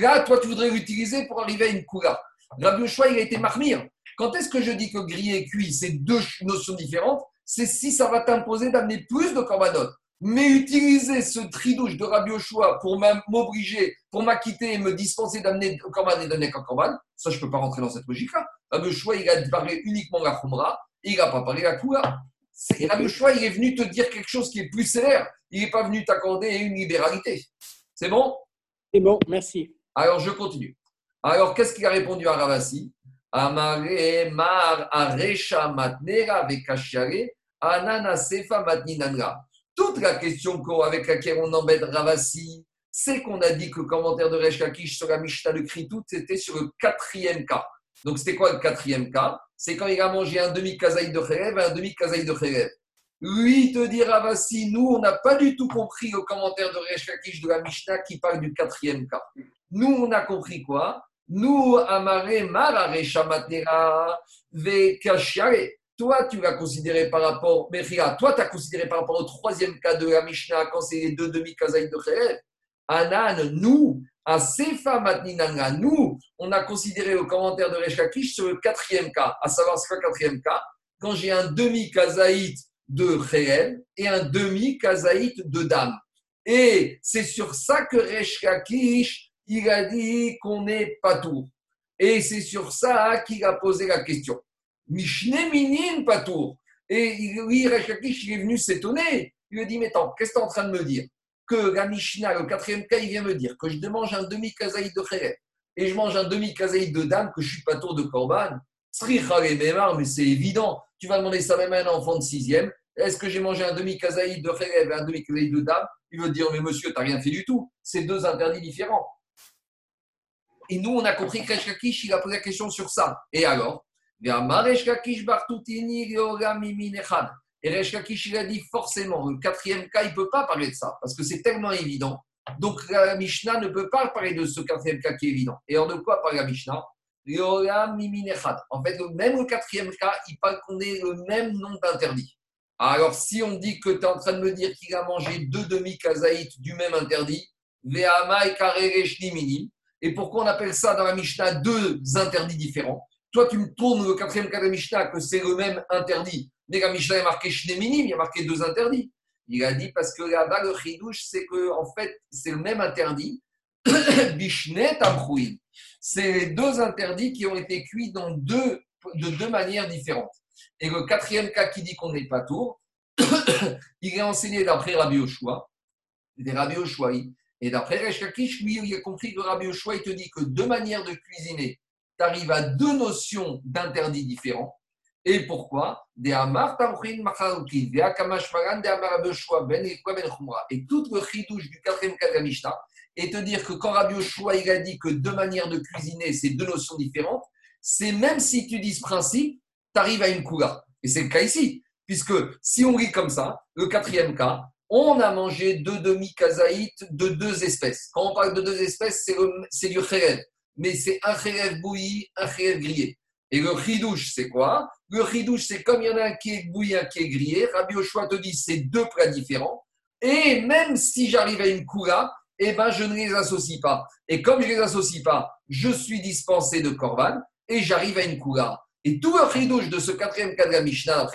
Là, toi, tu voudrais l'utiliser pour arriver à une coula. Rabbi Yoshua, il a été marmire. Quand est-ce que je dis que grillé et cuit, c'est deux notions différentes? C'est si ça va t'imposer d'amener plus de corbanotes. Mais utiliser ce tridouche de Rabbi Yoshua pour m'obliger, pour m'acquitter et me dispenser d'amener corban et qu'un corban, ça, je ne peux pas rentrer dans cette logique-là. Rabbi Yoshua, il a parlé uniquement la Khumra, il n'a pas parlé la. C'est- Rabbi Yoshua, il est venu te dire quelque chose qui est plus sévère. Il n'est pas venu t'accorder une libéralité. C'est bon? C'est bon, merci. alors, je continue. Alors, qu'est-ce qu'il a répondu à Ravasi? Amare mar aresha matnera vekashiare anana sefa matninanra. Toute la question avec laquelle on embête Ravasi, c'est qu'on a dit que le commentaire de Resh Lakish sur la Mishnah de Kritout, c'était sur le quatrième cas. Donc, c'était quoi le quatrième cas? C'est quand il a mangé un demi-kazaï de Kherev et un demi-kazaï de Kherev. Lui, te dit Ravasi, nous, on n'a pas du tout compris le commentaire de Resh Lakish de la Mishnah qui parle du quatrième cas. Nous, on a compris quoi? Nous, Amare Marare Shamatnera Vekashiare. Toi, tu l'as considéré par rapport, Mechira, toi, tu as considéré par rapport au troisième cas de la Mishnah quand c'est les deux demi-kazaïs de Kherev. Anan, nous, à Sefa Matninanga, nous, on a considéré le commentaire de Rechakish sur le quatrième cas, à savoir quoi le quatrième cas? Quand j'ai un demi-kazaït de Kherev et un demi-kazaït de Dame. Et c'est sur ça que Resh Lakish, il a dit qu'on n'est pas tout. Et c'est sur ça qu'il a posé la question. Mishne minin pas tout. Et lui, Resh Lakish, il est venu s'étonner. Il lui a dit, mais attends, qu'est-ce que tu es en train de me dire? Que la Mishnah, le quatrième cas, il vient me dire que je mange un demi-kazaït de Kherev et je mange un demi-kazaït de dame, que je suis pas tour de Memar, mais c'est évident. Tu vas demander ça même à un enfant de sixième. Est-ce que j'ai mangé un demi-kazaït de Kherev et un demi-kazaït de dame? Il veut dire, mais monsieur, tu n'as rien fait du tout. C'est deux interdits différents. Et nous, on a compris que Resh Lakish, il a posé la question sur ça. Et alors? Et Resh Lakish, il a dit forcément, le quatrième cas, il ne peut pas parler de ça, parce que c'est tellement évident. Donc la Mishnah ne peut pas parler de ce quatrième cas qui est évident. Et alors de quoi parle la Mishnah? En fait, même le quatrième cas, il parle qu'on ait le même nom d'interdit. Alors si on dit que tu es en train de me dire qu'il a mangé deux demi-kazaïtes du même interdit. Et pourquoi on appelle ça dans la Mishnah deux interdits différents? Toi, tu me tournes le quatrième cas de Mishnah que c'est le même interdit. Mais la Mishnah est marqué Shneeminim, il y a marqué deux interdits. Il a dit parce que là-bas, le chidouche, c'est que en fait, c'est le même interdit. (coughs) Bishnet Amchouim. C'est les deux interdits qui ont été cuits dans deux, de deux manières différentes. Et le quatrième cas qui dit qu'on n'est pas tour, (coughs) il est enseigné d'après Rabbi Yoshua, des Rabbi Yoshua, et d'après Resh Lakish, lui, il a compris que Rabbi Yoshua, il te dit que deux manières de cuisiner, tu arrives à deux notions d'interdits différents. Et pourquoi? Ben Ben. Et tout le chidouche du quatrième cas de la et te dire que quand Rabbi il a dit que deux manières de cuisiner, c'est deux notions différentes, c'est même si tu dis ce principe, tu arrives à une coula. Et c'est le cas ici. Puisque si on lit comme ça, le quatrième cas, on a mangé deux demi-kazaïtes de deux espèces. Quand on parle de deux espèces, c'est, du. Mais c'est un khérev bouilli, un khérev grillé. Et le chidouche, c'est quoi? Le chidouche, c'est comme il y en a un qui est bouilli, un qui est grillé. Rabbi Oshua te dit c'est deux plats différents. Et même si j'arrive à une koula, eh ben, je ne les associe pas. Et comme je ne les associe pas, je suis dispensé de korban et j'arrive à une koula. Et tout le chidouche de ce quatrième cas de Mishnah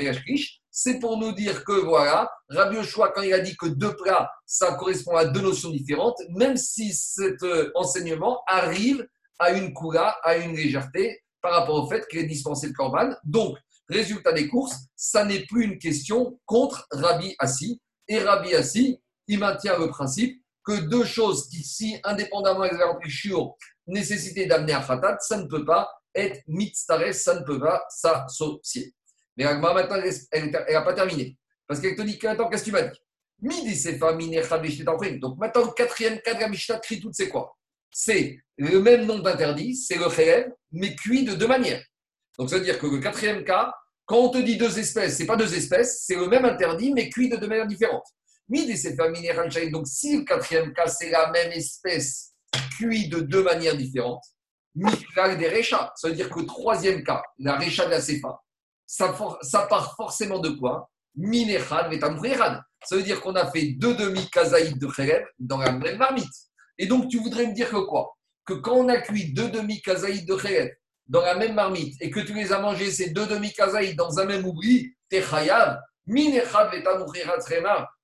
c'est pour nous dire que voilà, Rabbi Yoshua, quand il a dit que deux plats, ça correspond à deux notions différentes, même si cet euh, enseignement arrive à une koula, à une légèreté par rapport au fait qu'il est dispensé de korban. Donc, Résultat des courses, ça n'est plus une question contre Rabbi Assi. Et Rabbi Assi, il maintient le principe que deux choses qui, si indépendamment ont shiur, nécessité d'amener un khatat, ça ne peut pas être mitztares, ça ne peut pas s'associer. Mais maintenant, elle n'a pas terminé. Parce qu'elle te dit, attends, qu'est-ce que tu m'as dit? Midi, c'est pas Donc maintenant, le quatrième cas de la c'est quoi? C'est le même nom d'interdit, c'est le khelev, mais cuit de deux manières. Donc ça veut dire que le quatrième cas, quand on te dit deux espèces, c'est pas deux espèces, c'est le même interdit, mais cuit de deux manières différentes. Midi, c'est Donc si le quatrième cas, c'est la même espèce, cuit de deux manières différentes, des réchats. Ça veut dire que le troisième cas, la récha de la cefa, ça, part forcément de quoi? Minechad, Ça veut dire qu'on a fait deux demi-kazaïd de Kheleb dans la même marmite. Et donc, tu voudrais me dire que quoi? Que quand on a cuit deux demi-kazaïd de Kheleb dans la même marmite et que tu les as mangés, ces deux demi-kazaïd, dans un même oubli, t'es chayav. Minechad,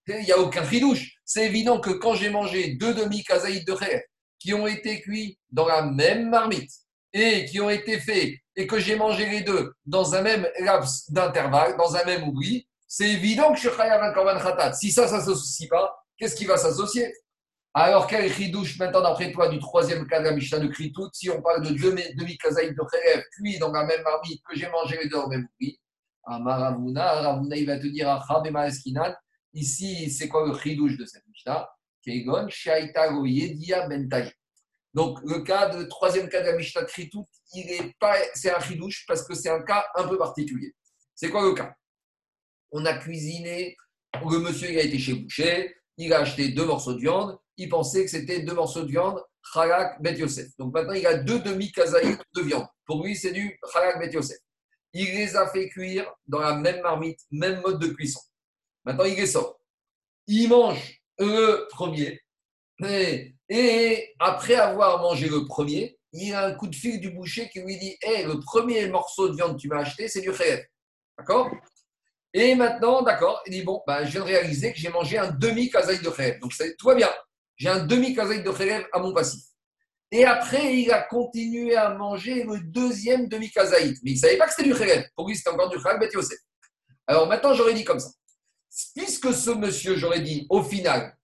il n'y a aucun fridouche. C'est évident que quand j'ai mangé deux demi-kazaïd de Kheleb qui ont été cuits dans la même marmite et qui ont été faits et que j'ai mangé les deux dans un même laps d'intervalle, dans un même oubli, c'est évident que je suis chayav un korban khatat. Si ça, ça ne s'associe pas, qu'est-ce qui va s'associer? Alors, quel ridouche maintenant, d'après toi, du troisième cas de la Mishnah de Kritout, si on parle de demi-kazaïd de Khérev, cuit dans la même marmite que j'ai mangé les deux le même oubli Amaravuna, Ravuna, il va te dire, Eskinal, ici, c'est quoi le ridouche de cette Mishnah? Kegon, Shaita Yedia Bentaï. Donc, le cas de troisième cas de la Mishnah de Kritout, il est pas, c'est un ridouche parce que c'est un cas un peu particulier. C'est quoi le cas? On a cuisiné, le monsieur il a été chez Boucher, il a acheté deux morceaux de viande, il pensait que c'était deux morceaux de viande, Chalak Bet. Donc maintenant il a deux demi-kazaïs de viande. Pour lui c'est du Chalak Bet Yosef. Il les a fait cuire dans la même marmite, même mode de cuisson. Maintenant il les sort. Il mange le premier. Et, après avoir mangé le premier, il a un coup de fil du boucher qui lui dit Hé, le premier morceau de viande que tu m'as acheté, c'est du khayef. D'accord? Et maintenant, d'accord, il dit bon, bah, je viens de réaliser que j'ai mangé un demi-kazaï de khelev. Donc tout va bien. J'ai un demi-kazaï de khelev à mon passif. Et après, il a continué à manger le deuxième demi-kazaït. Mais il ne savait pas que c'était du khelev. Pour lui, c'était encore du Bet Yosef. Alors maintenant, j'aurais dit comme ça. Puisque ce monsieur, j'aurais dit, au final,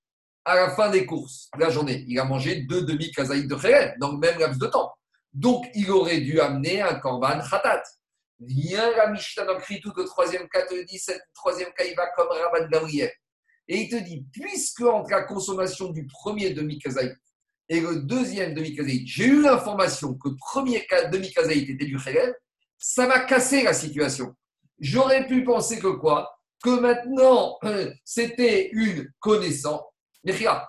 à la fin des courses de la journée, il a mangé deux demi-kazaït de khelev dans le même laps de temps. Donc, il aurait dû amener un korban khatat. Viens la Mishnah dans tout le troisième cas te dit, troisième cas, comme Rabban Gabriel. Et il te dit, puisque entre la consommation du premier demi-kazaït et le deuxième demi-kazaït, j'ai eu l'information que le premier demi-kazaït était du khelev, ça va casser la situation. J'aurais pu penser que quoi? Que maintenant, (clears throat) c'était une connaissance. Mais regarde,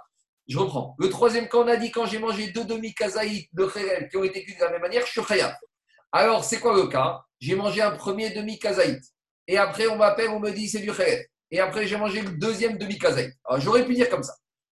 je reprends. Le troisième cas, on a dit quand j'ai mangé deux demi-kazaït de khelev qui ont été cuits de la même manière, je suis. Alors, c'est quoi le cas? J'ai mangé un premier demi-kazaït. Et après, on m'appelle, on me dit c'est du khayr. Et après, j'ai mangé le deuxième demi-kazaït. Alors, j'aurais pu dire comme ça.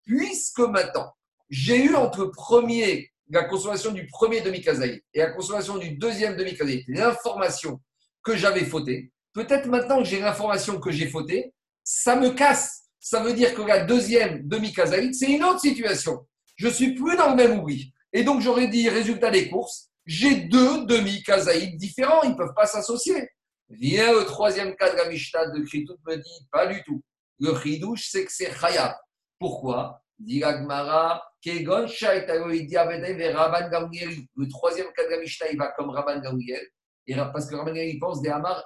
Puisque maintenant, j'ai eu entre premier, la consommation du premier demi-kazaït et la consommation du deuxième demi-kazaït, l'information que j'avais fauté, peut-être maintenant que j'ai l'information que j'ai fauté, ça me casse. Ça veut dire que la deuxième demi-kazaït, c'est une autre situation. Je suis plus dans le même oubli. Et donc, j'aurais dit résultat des courses, j'ai deux demi-kazaïd différents, ils ne peuvent pas s'associer. Viens le troisième cas de la Mishnah de Kritout me dit pas du tout. Le Khidouche, c'est que c'est Chayab. Pourquoi? Le troisième cas de la Mishnah, il va comme Rabban Gamriel. Parce que Rabban Gamriel pense des Amar,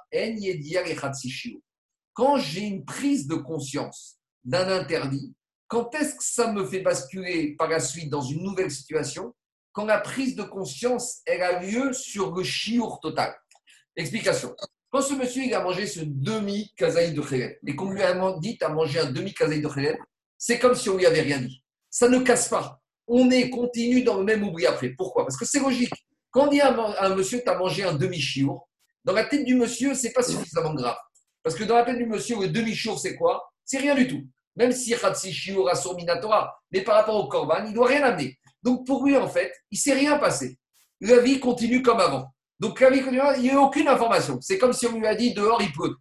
Quand j'ai une prise de conscience d'un interdit, quand est-ce que ça me fait basculer par la suite dans une nouvelle situation? Quand la prise de conscience elle a lieu sur le chiour total. Explication. Quand ce monsieur il a mangé ce demi kazaï de khélène et qu'on lui a dit à manger un demi kazaï de khélène, c'est comme si on lui avait rien dit. Ça ne casse pas. On est continu dans le même oubli après. Pourquoi? Parce que c'est logique. Quand on dit à un monsieur tu as mangé un demi chiour, dans la tête du monsieur c'est pas suffisamment grave. Parce que dans la tête du monsieur le demi chiour c'est quoi? C'est rien du tout. Même si Khatsi Shiur a Minatora, mais par rapport au Korban, il doit rien amener. Donc pour lui, en fait, il ne s'est rien passé. La vie continue comme avant. Donc la il n'y a aucune information. C'est comme si on lui a dit dehors il pleut.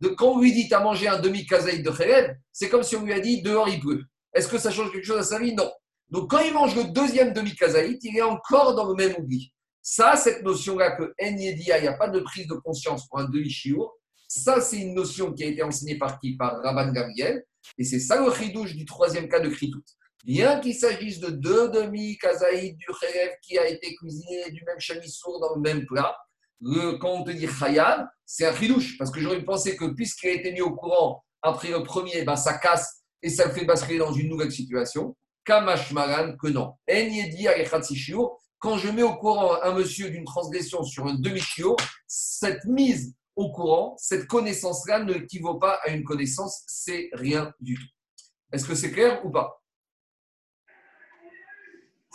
Donc, quand on lui dit tu as mangé un demi-kazaïd de Kheled, c'est comme si on lui a dit dehors il pleut. Est-ce que ça change quelque chose à sa vie? Non. Donc quand il mange le deuxième demi-kazaïd, il est encore dans le même oubli. Ça, cette notion-là que En Yedia, il n'y a pas de prise de conscience pour un demi-chiour, ça, c'est une notion qui a été enseignée par qui? Par Rabban Gabriel. Et c'est ça le chidouche du troisième cas de Kritout. Bien qu'il s'agisse de deux demi-kazaïd du Kherev qui a été cuisiné du même chamissour dans le même plat, le, quand on te dit Khayab, c'est un chidouche. Parce que j'aurais pensé que puisqu'il a été mis au courant après le premier, ben, ça casse et ça le fait basculer dans une nouvelle situation. Kamashmaran, que non. Quand je mets au courant un monsieur d'une transgression sur un demi-chio, cette mise au courant, cette connaissance-là ne équivaut pas à une connaissance, c'est rien du tout. Est-ce que c'est clair ou pas?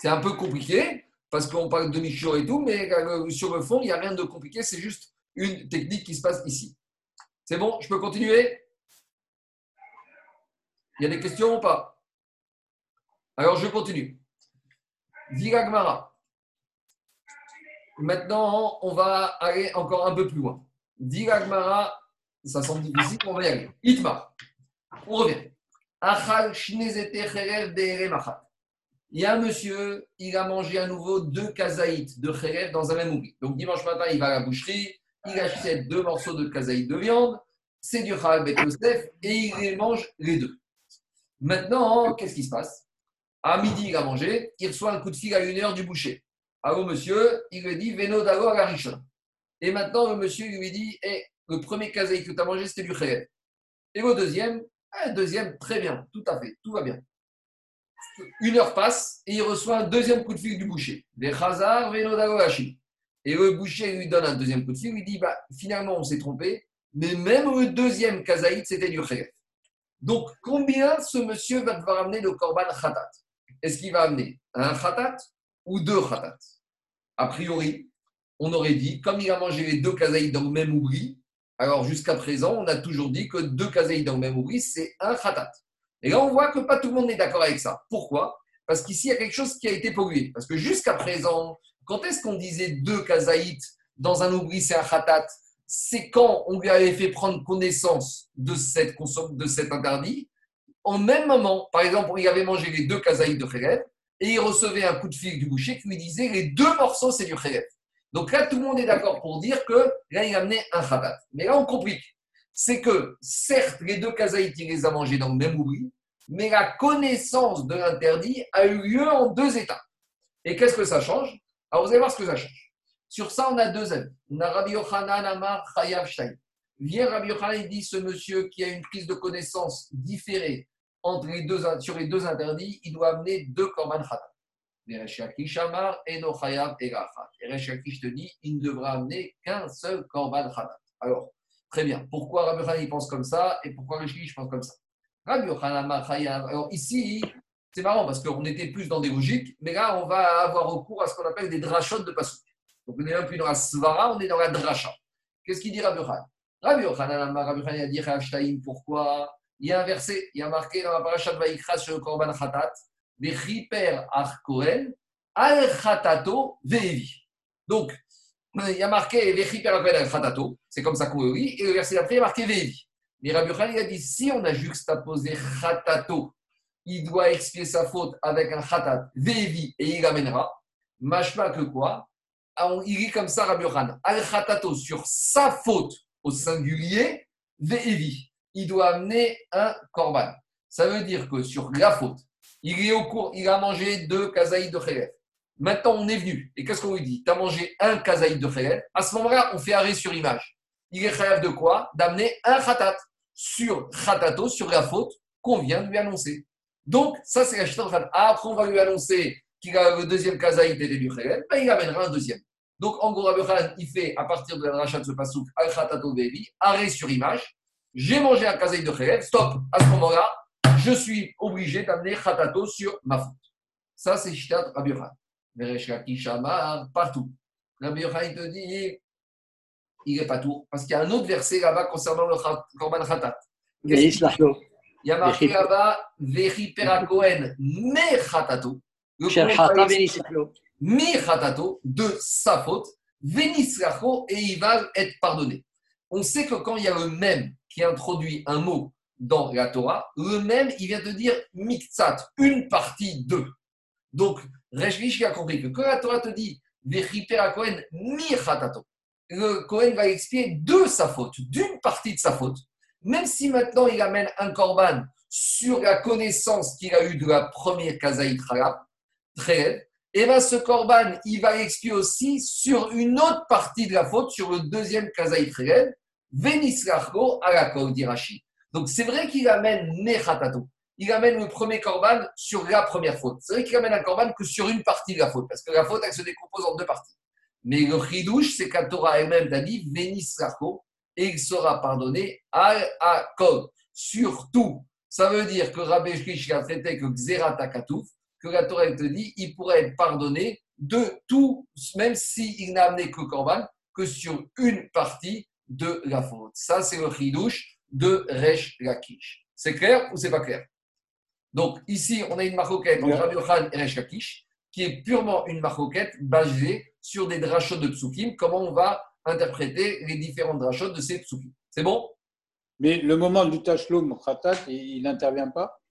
C'est un peu compliqué parce qu'on parle de demi-chio et tout, mais euh, sur le fond, il n'y a rien de compliqué, c'est juste une technique qui se passe ici. C'est bon, je peux continuer? Il y a des questions ou pas? Alors je continue. Gmara. Maintenant, on va aller encore un peu plus loin. Gmara, ça semble difficile, on va y aller. Itma. On revient. Achal il y a un monsieur, il a mangé à nouveau deux kazaïtes de kherev dans un même oubli. Donc dimanche matin, il va à la boucherie, il achète deux morceaux de kazaït de viande, c'est du Khalal Bet et il les mange les deux. Maintenant, qu'est-ce qui se passe? À midi, il a mangé, il reçoit un coup de fil à une heure du boucher. Allô, monsieur, il lui dit Veno d'abord à Et maintenant, le monsieur lui dit eh, le premier kazaït que tu as mangé, c'était du Kherev. Et le deuxième, un deuxième, très bien, tout à fait, tout va bien. Une heure passe et il reçoit un deuxième coup de fil du boucher. Et le boucher lui donne un deuxième coup de fil, il dit bah, finalement, on s'est trompé, mais même le deuxième kazaït, c'était du khayef. Donc, combien ce monsieur va devoir amener le korban khatat? Est-ce qu'il va amener un khatat ou deux khatat? A priori, on aurait dit, comme il a mangé les deux kazaïs dans le même oubli, alors jusqu'à présent, on a toujours dit que deux kazaïs dans le même oubli, c'est un khatat. Et là, on voit que pas tout le monde est d'accord avec ça. Pourquoi? Parce qu'ici, il y a quelque chose qui a été pollué. Parce que jusqu'à présent, quand est-ce qu'on disait deux kazaïtes dans un oubli, c'est un khatat? C'est quand on lui avait fait prendre connaissance de, cette, de cet interdit. En même moment, par exemple, il avait mangé les deux kazaïtes de Khérev et il recevait un coup de fil du boucher qui lui disait les deux morceaux, c'est du Khérev. Donc là, tout le monde est d'accord pour dire que là, il a amené un khatat. Mais là, on complique c'est que certes, les deux kazaït, il les a mangés dans le même oubli, mais la connaissance de l'interdit a eu lieu en deux étapes. Et qu'est-ce que ça change? Alors, vous allez voir ce que ça change. Sur ça, on a deux avis. On a Rabbi Yochanan Amar Chayav Shtaim. Vient Rabbi Yochanan dit ce monsieur qui a une prise de connaissance différée entre les deux, sur les deux interdits, il doit amener deux korban khatat. Et no Chayav Et te dit il ne devra amener qu'un seul korban khatat. Alors, Très bien. Pourquoi Rabbi Yochanan pense comme ça et pourquoi Rishi pense comme ça? Rabbi Yochanan Alors ici, c'est marrant parce qu'on était plus dans des logiques, mais là, on va avoir recours à ce qu'on appelle des drachotes de Passouk. Donc on n'est même plus dans la svara, on est dans la dracha. Qu'est-ce qu'il dit Rabbi Yochanan? Rabbi Yochanan, Rabbi Yochanan a dit Rashtaim, pourquoi? Il y a un verset, il y a marqué dans la parashat Vaikra sur le Korban Khatat, Vechiper Ar Kohen, Al Khatato Ve'evi. Donc, il y a marqué Khatato, c'est comme ça qu'on lit, et le verset d'après, il y a marqué Vevi. Mais Rabbi il a dit si on a juxtaposé Khatato, il doit expier sa faute avec un Khatat, Vevi, et il amènera. Machma que quoi ah, Il lit comme ça Rabbi Al Khatato sur sa faute au singulier, Vevi. Il doit amener un korban. Ça veut dire que sur la faute, il est au cours, il a mangé deux kazaïs de Khelef. Maintenant, on est venu. Et qu'est-ce qu'on lui dit? Tu as mangé un kazaïd de khayef. À ce moment-là, on fait arrêt sur image. Il est khayef de quoi? D'amener un khatat sur khatato, sur la faute qu'on vient de lui annoncer. Donc, ça, c'est la chita de Après, on va lui annoncer qu'il a le deuxième kazaïd et du khayef. Ben, il amènera un deuxième. Donc, en gros, Rabbi il fait, à partir de la rachat de ce pasouk, al khatato baby, arrêt sur image. J'ai mangé un kazaïd de khayef. Stop. À ce moment-là, je suis obligé d'amener khatato sur ma faute. Ça, c'est chita Rabbi partout. Rabbi Yochanan te dit, il n'est pas tout. Parce qu'il y a un autre verset là-bas concernant le Korban Khatat. Il y a marqué là-bas, Vechi Perakohen, me Khatato. Me Khatato, de sa faute, Venisracho, et il va être pardonné. On sait que quand il y a le même qui introduit un mot dans la Torah, le même, il vient de dire miktsat, une partie de. Donc, Reshvish a compris que quand la Torah te dit Vechiper à Cohen Mirchatato. Le Cohen va expier de sa faute, d'une partie de sa faute. Même si maintenant il amène un korban sur la connaissance qu'il a eue de la première kazaït très et bien ce korban, il va l'expier aussi sur une autre partie de la faute, sur le deuxième kazaït Venis Venisracho à la. Donc c'est vrai qu'il amène Nechatato. Il amène le premier korban sur la première faute. C'est vrai qu'il amène un korban que sur une partie de la faute, parce que la faute, elle se décompose en deux parties. Mais le chidouche, c'est qu'à Torah elle-même t'a dit Venisracho, et il sera pardonné à Akol. Surtout, ça veut dire que Rabbi Shkish a traité que Xerat que la Torah te dit, il pourrait être pardonné de tout, même s'il n'a amené que Korban, que sur une partie de la faute. Ça, c'est le chidouche de Resh Lakish. C'est clair ou c'est pas clair? Donc, ici, on a une maroquette entre Rabbi Yochan et Resh Lakish, qui est purement une maroquette basée sur des drachot de psukim. Comment on va interpréter les différentes drachot de ces psukim? C'est bon? Mais le moment du Tashlum Khatat, il n'intervient pas?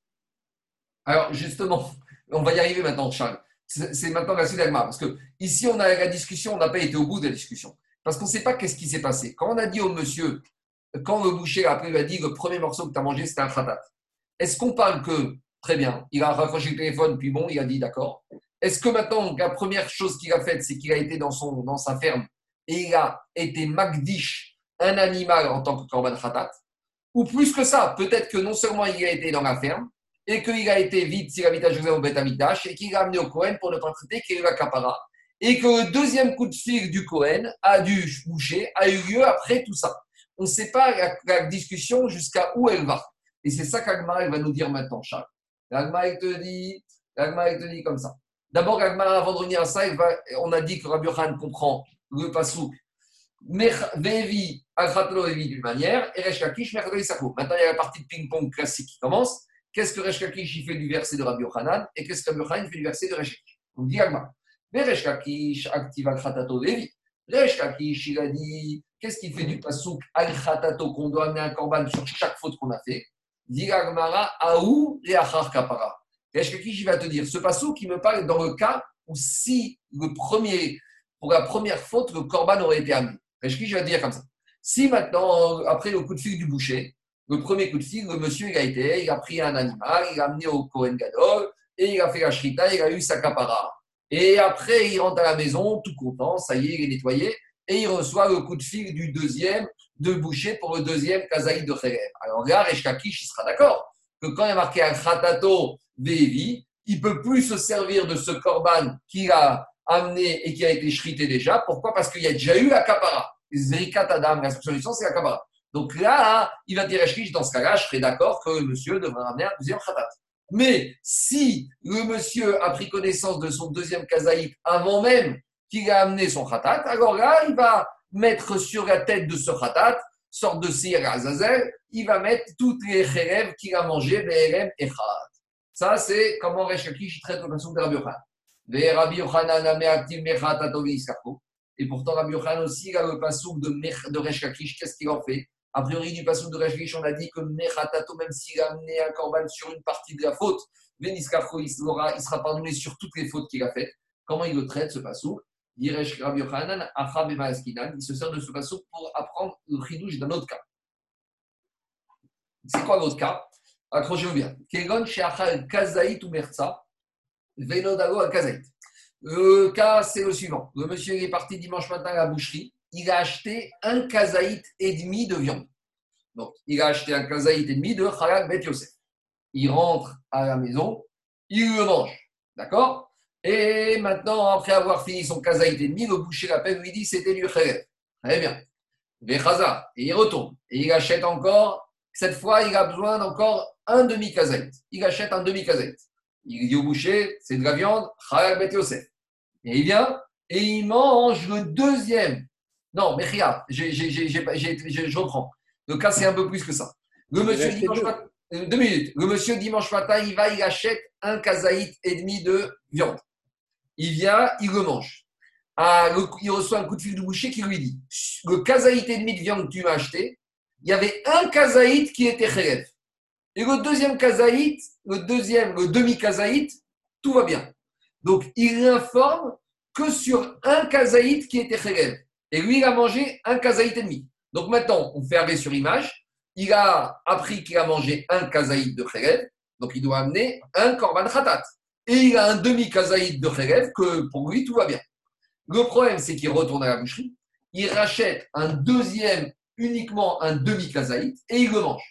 Alors, justement, (laughs) on va y arriver maintenant, Charles. C'est maintenant la suite. Parce que ici, on a la discussion, on n'a pas été au bout de la discussion. Parce qu'on ne sait pas qu'est-ce qui s'est passé. Quand on a dit au monsieur, quand le boucher après lui a dit le premier morceau que tu as mangé, c'était un khatat, est-ce qu'on parle que, très bien, il a raccroché le téléphone, puis bon, il a dit d'accord. Est-ce que maintenant, la première chose qu'il a faite, c'est qu'il a été dans, son, dans sa ferme et il a été magdish, un animal en tant que korban khatat? Ou plus que ça, peut-être que non seulement il a été dans la ferme, et qu'il a été vide s'il habite à Joseph au Beth et qu'il a amené au Cohen pour ne pas traiter qu'il la capara. Et que le deuxième coup de fil du Cohen a dû boucher, a eu lieu après tout ça. On ne sait pas la, discussion jusqu'à où elle va. Et c'est ça qu'Agmar va nous dire maintenant, Charles. Agmar, il te dit, il te dit comme ça. D'abord, Agmar, avant de revenir à ça, on a dit que Rabbi Khan comprend le pasouk Vevi, Al-Khatlo, d'une manière, et Resh Lakish, Maintenant, il y a la partie de ping-pong classique qui commence. Qu'est-ce que Resh Lakish fait du verset de Rabbi Yochanan et qu'est-ce que Rabbi Yochanan fait du verset de Resh Lakish On dit Alma. Mais Resh Lakish activa Kratato Levi. Resh Lakish, il a dit qu'est-ce qu'il fait du pasouk al Kratato qu'on doit amener un korban sur chaque faute qu'on a fait? Dit Agmara Aou et Achar Kapara. Il va te dire? Ce pasouk qui me parle dans le cas où si le premier, pour la première faute, le korban aurait été amené. Resh Lakish va dire comme ça? Si maintenant, après le coup de fil du boucher, le premier coup de fil, le monsieur, il a été, il a pris un animal, il l'a amené au Kohen Gadol, et il a fait la shrita, il a eu sa capara. Et après, il rentre à la maison, tout content, ça y est, il est nettoyé, et il reçoit le coup de fil du deuxième de boucher pour le deuxième kazaï de Kherev. Alors là, Reshkakish, il sera d'accord que quand il a marqué un kratato vevi, il peut plus se servir de ce korban qu'il a amené et qui a été shrité déjà. Pourquoi? Parce qu'il y a déjà eu la kapara. Zerikat Adam, la solution, c'est la kapara. Donc là, il va dire dans ce cas-là, je serais d'accord que le monsieur devrait ramener un deuxième khatat. Mais si le monsieur a pris connaissance de son deuxième kazaït avant même qu'il a amené son khatat, alors là, il va mettre sur la tête de ce khatat, sorte de sir Azazel, il va mettre toutes les khérev qu'il a mangé, BLM et khat. Ça, c'est comment Rechakish traite le façon de Rabbi Yochanan. Et pourtant, Rabbi Yochanan aussi, il a le pasouk de, de Resh qu'est-ce qu'il en fait? A priori, du passage de Rashkish, on a dit que Mechatato, même s'il a amené un corban sur une partie de la faute, il sera, pardonné sur toutes les fautes qu'il a faites. Comment il le traite, ce passou Il se sert de ce passou pour apprendre le chidouche d'un autre cas. C'est quoi l'autre cas? Accrochez-vous bien. Kegon Sheachal ou Merza, Kazaït. Le cas, c'est le suivant. Le monsieur est parti dimanche matin à la boucherie il a acheté un kazaït et demi de viande. Donc, il a acheté un kazaït et demi de Khalak Bet Yosef. Il rentre à la maison, il le mange. D'accord? Et maintenant, après avoir fini son kazaït et demi, le boucher l'appelle, lui dit c'était du Khalek. Très bien. Vechaza. Et il retourne. Et il achète encore, cette fois, il a besoin d'encore un demi-kazaït. Il achète un demi-kazaït. Il dit au boucher, c'est de la viande, Khalak Bet Yosef. Et il vient et il mange le deuxième non, mais regarde, je reprends. Le cas, c'est un peu plus que ça. Le monsieur, dimanche matin, euh, deux minutes. Le monsieur, dimanche matin, il va, il achète un kazaït et demi de viande. Il vient, il le mange. Ah, il reçoit un coup de fil du boucher qui lui dit Le kazaït et demi de viande que tu m'as acheté, il y avait un kazaït qui était khéref. Et le deuxième kazaït, le deuxième, le demi-kazaït, tout va bien. Donc, il informe que sur un kazaït qui était Khelev. Et lui, il a mangé un kazaït et demi. Donc maintenant, on fait arrêt sur image. Il a appris qu'il a mangé un kazaït de Khelev. Donc il doit amener un korban khatat. Et il a un demi-kazaït de Khelev que pour lui, tout va bien. Le problème, c'est qu'il retourne à la boucherie. Il rachète un deuxième, uniquement un demi-kazaït, et il le mange.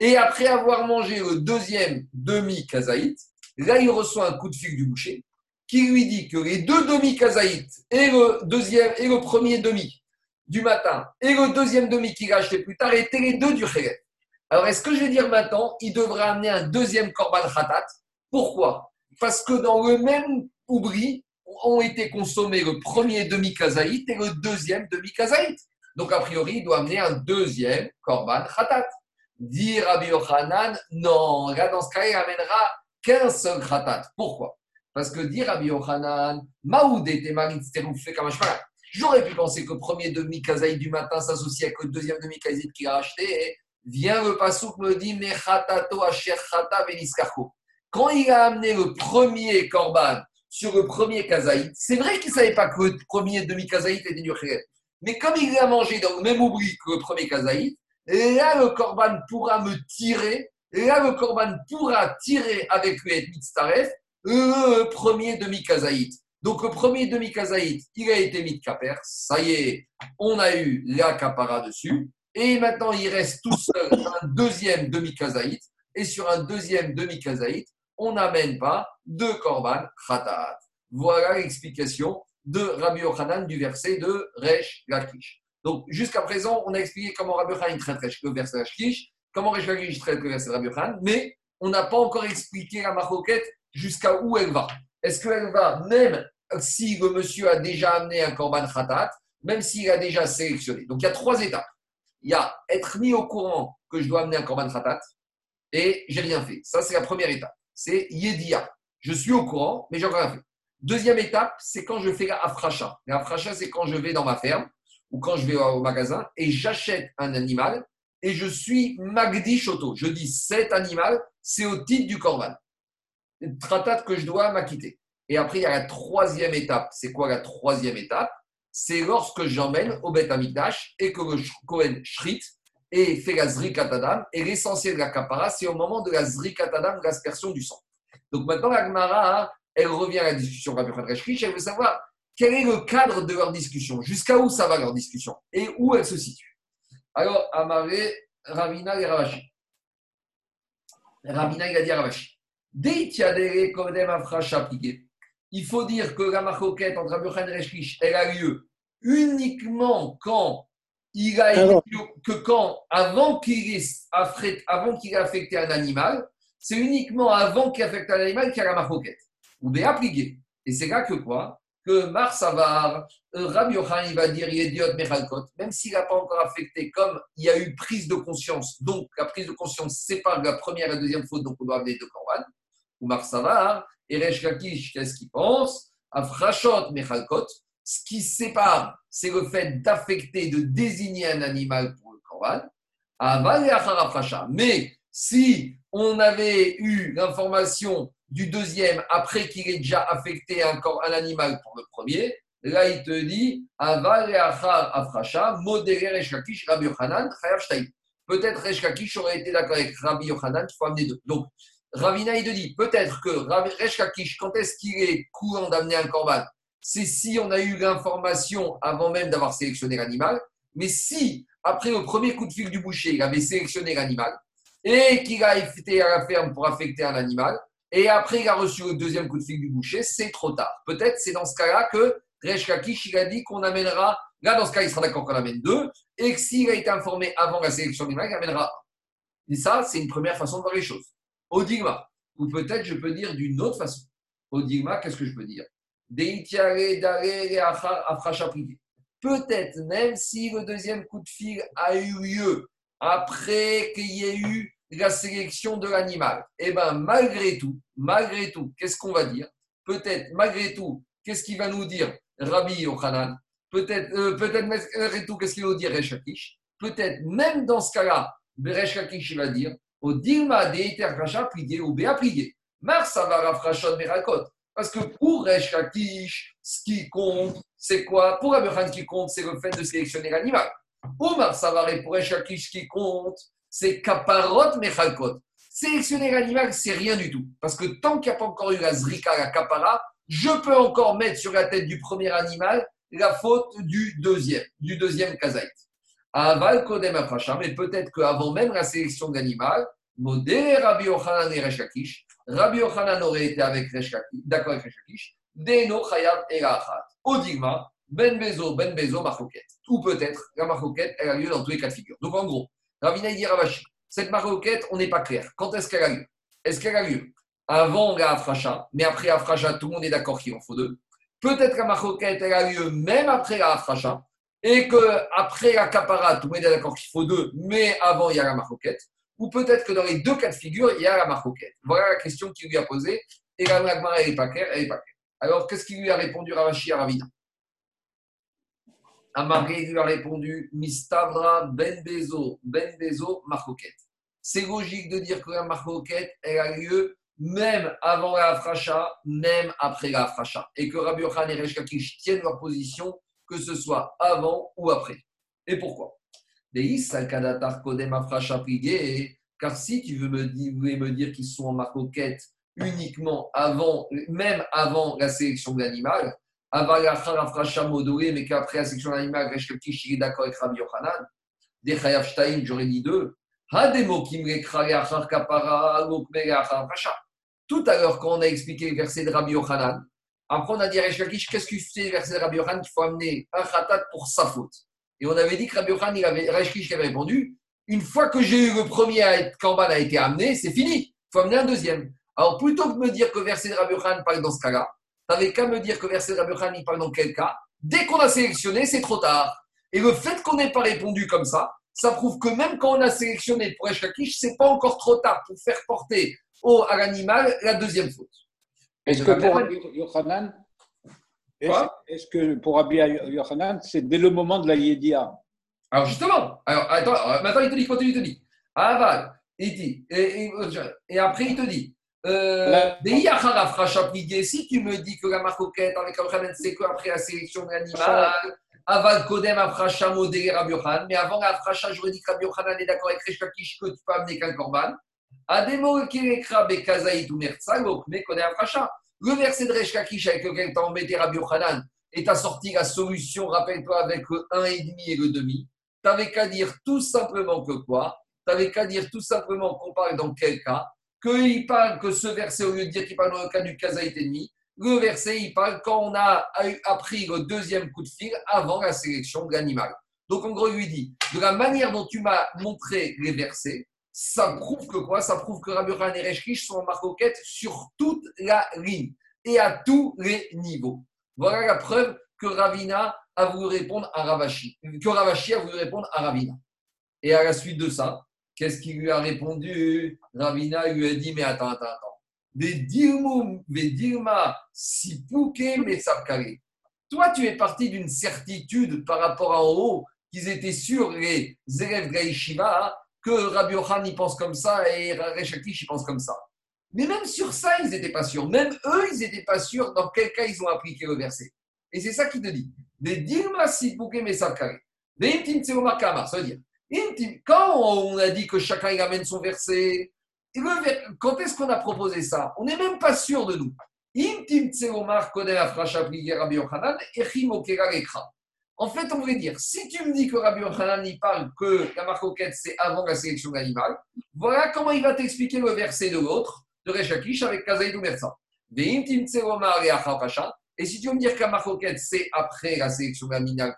Et après avoir mangé le deuxième demi-kazaït, là, il reçoit un coup de fil du boucher qui lui dit que les deux demi-kazaït et le deuxième et le premier demi du matin et le deuxième demi qu'il a acheté plus tard étaient les deux du Khéret. Alors, est-ce que je vais dire maintenant, il devrait amener un deuxième korban khatat? Pourquoi? Parce que dans le même oubli ont été consommés le premier demi-kazaït et le deuxième demi-kazaït. Donc, a priori, il doit amener un deuxième korban khatat. Dit Rabbi Yochanan, non, là, dans ce cas, il amènera qu'un seul khatat. Pourquoi? Parce que dit Rabbi Yochanan, Maoud était J'aurais pu penser que le premier demi-kazaït du matin s'associe avec le deuxième demi-kazaït qu'il a acheté. Vient le pasouk me dit, Mechatato Quand il a amené le premier korban sur le premier kazaït, c'est vrai qu'il ne savait pas que le premier demi-kazaït était du Mais comme il l'a mangé dans le même oubli que le premier kazaït, là le korban pourra me tirer, là le korban pourra tirer avec lui et mitzaref le premier demi-kazaït. Donc le premier demi-kazaït, il a été mis de ça y est, on a eu la capara dessus, et maintenant il reste tout seul un deuxième demi-kazaït, et sur un deuxième demi-kazaït, on n'amène pas de korban khatat. Voilà l'explication de Rabbi Yochanan du verset de Resh Lakish. Donc jusqu'à présent, on a expliqué comment Rabbi Yochanan traite le verset Lakish, comment Resh Lakish traite le verset Rabbi Yochanan, mais on n'a pas encore expliqué la maroquette jusqu'à où elle va. Est-ce qu'elle va, même si le monsieur a déjà amené un korban khatat, même s'il a déjà sélectionné Donc il y a trois étapes. Il y a être mis au courant que je dois amener un korban khatat et j'ai rien fait. Ça, c'est la première étape. C'est yedia. Je suis au courant, mais j'ai rien fait. Deuxième étape, c'est quand je fais la afracha. C'est quand je vais dans ma ferme ou quand je vais au magasin et j'achète un animal et je suis magdi shoto. Je dis cet animal, c'est au titre du korban. Tratat que je dois m'acquitter. Et après, il y a la troisième étape. C'est quoi la troisième étape? C'est lorsque j'emmène au Beth Amikdash et que le Kohen shrit et fait la zrikatadam. Et l'essentiel de la kapara, c'est au moment de la zrikatadam, l'aspersion du sang. Donc maintenant, la Gemara, elle revient à la discussion Rabbi elle veut savoir quel est le cadre de leur discussion, jusqu'à où ça va leur discussion et où elle se situe. Alors, Amaré, Ravina et Ravashi. Ravina, il a dit à Ravashi. Il faut dire que la marcoquette entre Rabbi et Reshkish, elle a lieu uniquement quand il a que quand, avant qu'il ait, avant qu'il ait affecté un animal, c'est uniquement avant qu'il affecte un animal qu'il y a la marcoquette. Ou bien appliqué. Et c'est là que quoi? Que Marsavar, euh, Rabbi Yochanan, il va dire Yediot Mechalkot, même s'il n'a pas encore affecté, comme il y a eu prise de conscience, donc la prise de conscience sépare la première et la deuxième faute, donc on doit amener deux Korban, ou Marsavar, et Resh qu'est-ce qu'il pense? Afrachot Mechalkot, ce qui sépare, c'est le fait d'affecter, de désigner un animal pour le Korban. Mais si on avait eu l'information du deuxième après qu'il ait déjà affecté un, un, animal pour le premier, là il te dit Aval Afracha, modéré Reshkakish, Rabbi Yochanan, Peut-être Reshkakish aurait été d'accord avec Rabbi Yochanan qu'il faut amener deux. Donc, Ravina, il te dit peut-être que Reshkakish, quand est-ce qu'il est courant d'amener un corban? C'est si on a eu l'information avant même d'avoir sélectionné l'animal. Mais si, après le premier coup de fil du boucher, il avait sélectionné l'animal et qu'il a été à la ferme pour affecter un animal, et après il a reçu le deuxième coup de fil du boucher, c'est trop tard. Peut-être c'est dans ce cas-là que Reshkakish, il a dit qu'on amènera, là dans ce cas, il sera d'accord qu'on amène deux, et que s'il a été informé avant la sélection de l'animal, il amènera un. Et ça, c'est une première façon de voir les choses. Odigma. Ou peut-être je peux dire d'une autre façon. Odigma, qu'est-ce que je peux dire? Peut-être même si le deuxième coup de fil a eu lieu après qu'il y ait eu la sélection de l'animal, et eh bien malgré tout, malgré tout, qu'est-ce qu'on va dire? Peut-être malgré tout, qu'est-ce qu'il va nous dire Rabbi Yochanan? Peut-être euh, peut-être malgré tout, qu'est-ce qu'il va nous dire Peut-être même dans ce cas-là, Rechakish va dire au Dilma des plié ou Béa Mars, ça va rafrachon merakot. Parce que pour Resh Lakish, ce qui compte, c'est quoi? Pour Abraham, ce qui compte, c'est le fait de sélectionner l'animal. Pour Mars, ça va pour Resh Lakish, ce qui compte, c'est kaparot mechalkot. Sélectionner l'animal, c'est rien du tout. Parce que tant qu'il n'y a pas encore eu la zrika, la kapara, je peux encore mettre sur la tête du premier animal la faute du deuxième, du deuxième kazaït. Aval kodem afracha, mais peut-être qu'avant même la sélection de l'animal, modé Rabbi Yochanan et Resh Lakish, Rabbi Yochanan aurait été avec d'accord avec Resh Lakish, Deno chayav et Odigma, Ben Bezo, Ben Bezo, Marcoquette. Ou peut-être la Marcoquette, elle a lieu dans tous les cas de figure. Donc en gros, Ravina dit Ravashi, cette maroquette, on n'est pas clair. Quand est-ce qu'elle a lieu? Est-ce qu'elle a lieu avant la Afracha, mais après Afracha, tout le monde est d'accord qu'il en faut deux Peut-être que la maroquette, elle a lieu même après la Afracha, et qu'après la Kapara, tout le monde est d'accord qu'il faut deux, mais avant il y a la maroquette. Ou peut-être que dans les deux cas de figure, il y a la maroquette. Voilà la question qu'il lui a posée. Et la Magmara, elle n'est pas claire, n'est pas claire. Alors, qu'est-ce qu'il lui a répondu Ravashi à Ravina? Amaré lui a répondu Mistavra ben Bezo, ben Bezo, marcoquette. C'est logique de dire que la marcoquette, elle a lieu même avant la Afracha, même après la Afracha. Et que Rabbi Yochan et Reshkakish tiennent leur position, que ce soit avant ou après. Et pourquoi? Car si tu veux me, voulais me dire qu'ils sont en marcoquette uniquement avant, même avant la sélection de l'animal, mais qu'après la section animale, il est d'accord avec Rabbi Yochanan. Des Chayav Shtaim, j'aurais dit deux. Tout à l'heure, quand on a expliqué le verset de Rabbi Yochanan, après on a dit Resh qu'est-ce qu'il fait le verset Rabbi qu'il faut amener un khatat pour sa faute? Et on avait dit que Rabbi il avait, Resh avait répondu une fois que j'ai eu le premier à être, Kamban a été amené, c'est fini, il faut amener un deuxième. Alors plutôt que de me dire que verset Rabbi parle dans ce cas-là, tu n'avais qu'à me dire que verset Rabbi il parle dans quel cas? Dès qu'on a sélectionné, c'est trop tard. Et le fait qu'on n'ait pas répondu comme ça, ça prouve que même quand on a sélectionné pour Eshkakish, ce n'est pas encore trop tard pour faire porter au, à l'animal la deuxième faute. Est-ce que pour Rabbi Yochanan, est-ce que pour Rabbi Yochanan, c'est dès le moment de la Yedia Alors justement, alors, attends, maintenant il te dit, continue, il te dit. Aval, il dit, et, et après il te dit, euh, si tu me dis que la marcoquette avec Abraham, c'est qu'après la sélection de l'animal, Aval Kodem Afracha Modé Rabbi mais avant la Afracha, j'aurais dit que Rabbi Yochanan est d'accord avec Reshkakish que tu peux amener qu'un korban. Le verset de Reshkakish avec lequel tu as embêté Rabbi Yochanan et tu as sorti la solution, rappelle-toi, avec le 1,5 et le demi. Tu n'avais qu'à dire tout simplement que quoi? Tu n'avais qu'à dire tout simplement qu'on parle dans quel cas? Qu'il parle que ce verset, au lieu de dire qu'il parle dans le cas du kazaït ennemi, le verset, il parle quand on a appris le deuxième coup de fil avant la sélection de l'animal. Donc, en gros, il lui dit, de la manière dont tu m'as montré les versets, ça prouve que quoi? Ça prouve que Rabbi et Reshkish sont en sur toute la ligne et à tous les niveaux. Voilà la preuve que Ravina a voulu répondre à Ravashi, que Ravashi a voulu répondre à Ravina. Et à la suite de ça, Qu'est-ce qu'il lui a répondu? Ravina lui a dit Mais attends, attends, attends. Des dirmum, des dirma, si mais. Toi, tu es parti d'une certitude par rapport à en haut, qu'ils étaient sûrs, les élèves Gaïshiva, que Rabbi Yohan y pense comme ça et Rechakish y pense comme ça. Mais même sur ça, ils n'étaient pas sûrs. Même eux, ils n'étaient pas sûrs dans quel cas ils ont appliqué le verset. Et c'est ça qu'il te dit. Des dirma, si. Des kama, ça veut dire quand on a dit que chacun il amène son verset, quand est-ce qu'on a proposé ça? On n'est même pas sûr de nous. En fait, on voulait dire, si tu me dis que Rabbi Yochanan parle que la marcoquette c'est avant la sélection d'animal, voilà comment il va t'expliquer le verset de l'autre, de Rechakish avec Kazaïdou Mersa. Et si tu veux me dire que la marcoquette, c'est après la sélection d'animal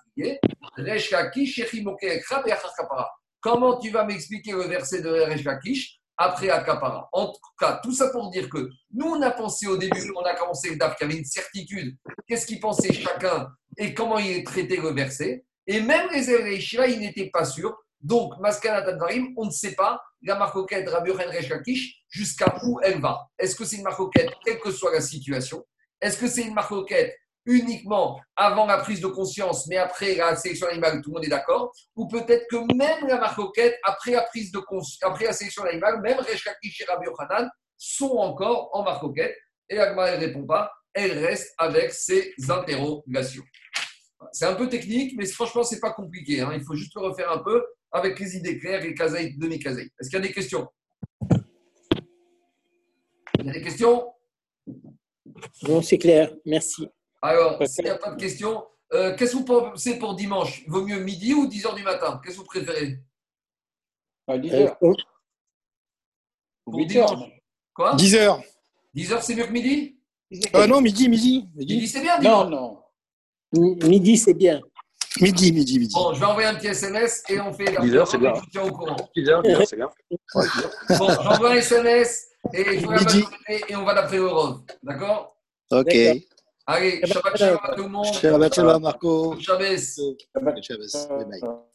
Comment tu vas m'expliquer le verset de Reshkakish après Akapara En tout cas, tout ça pour dire que nous, on a pensé au début, on a commencé le DAF, qu'il y avait une certitude. Qu'est-ce qu'il pensait chacun et comment il traitait le verset? Et même les Ishira, ils n'étaient pas sûrs. Donc, Maskana Tadvarim, on ne sait pas la marcoquette Rabbi Reshkakish jusqu'à où elle va? Est-ce que c'est une marcoquette, quelle que soit la situation? Est-ce que c'est une marcoquette uniquement avant la prise de conscience, mais après la sélection animale, tout le monde est d'accord Ou peut-être que même la marcoquette, après la prise de après la sélection animale, même Reshkaki chez Rabbi Yochanan, sont encore en marcoquette. Et Agma, ne répond pas, elle reste avec ses interrogations. C'est un peu technique, mais franchement, ce n'est pas compliqué. hein. Il faut juste le refaire un peu avec les idées claires et kazaï, demi-kazaï. Est-ce qu'il y a des questions? Il y a des questions? Non, c'est clair. Merci. Alors, s'il n'y a pas de questions, euh, qu'est-ce que vous pensez pour dimanche? Vaut mieux midi ou 10 h du matin? Qu'est-ce que vous préférez? À 10 Euh, heures. pour- Pour 8 dimanche heures. Quoi? 10 heures. 10 h c'est mieux que midi? Ah non, midi, midi. Midi, Midi, c'est bien Non, dimanche. non. midi, c'est bien. midi, midi. midi. Bon, je vais envoyer un petit SMS et on fait la 10 heures, c'est bien. Je vous tiens au courant. 10 heures, 10 heures, c'est bien. Bon, j'envoie un SMS et je vous la et on va d'après Eurov. D'accord? Ok. Allez, Shabbat Shalom à tout le monde. Shabbat shalom, Marco. Shabbat. Shabbat shalom. Bye bye. Euh,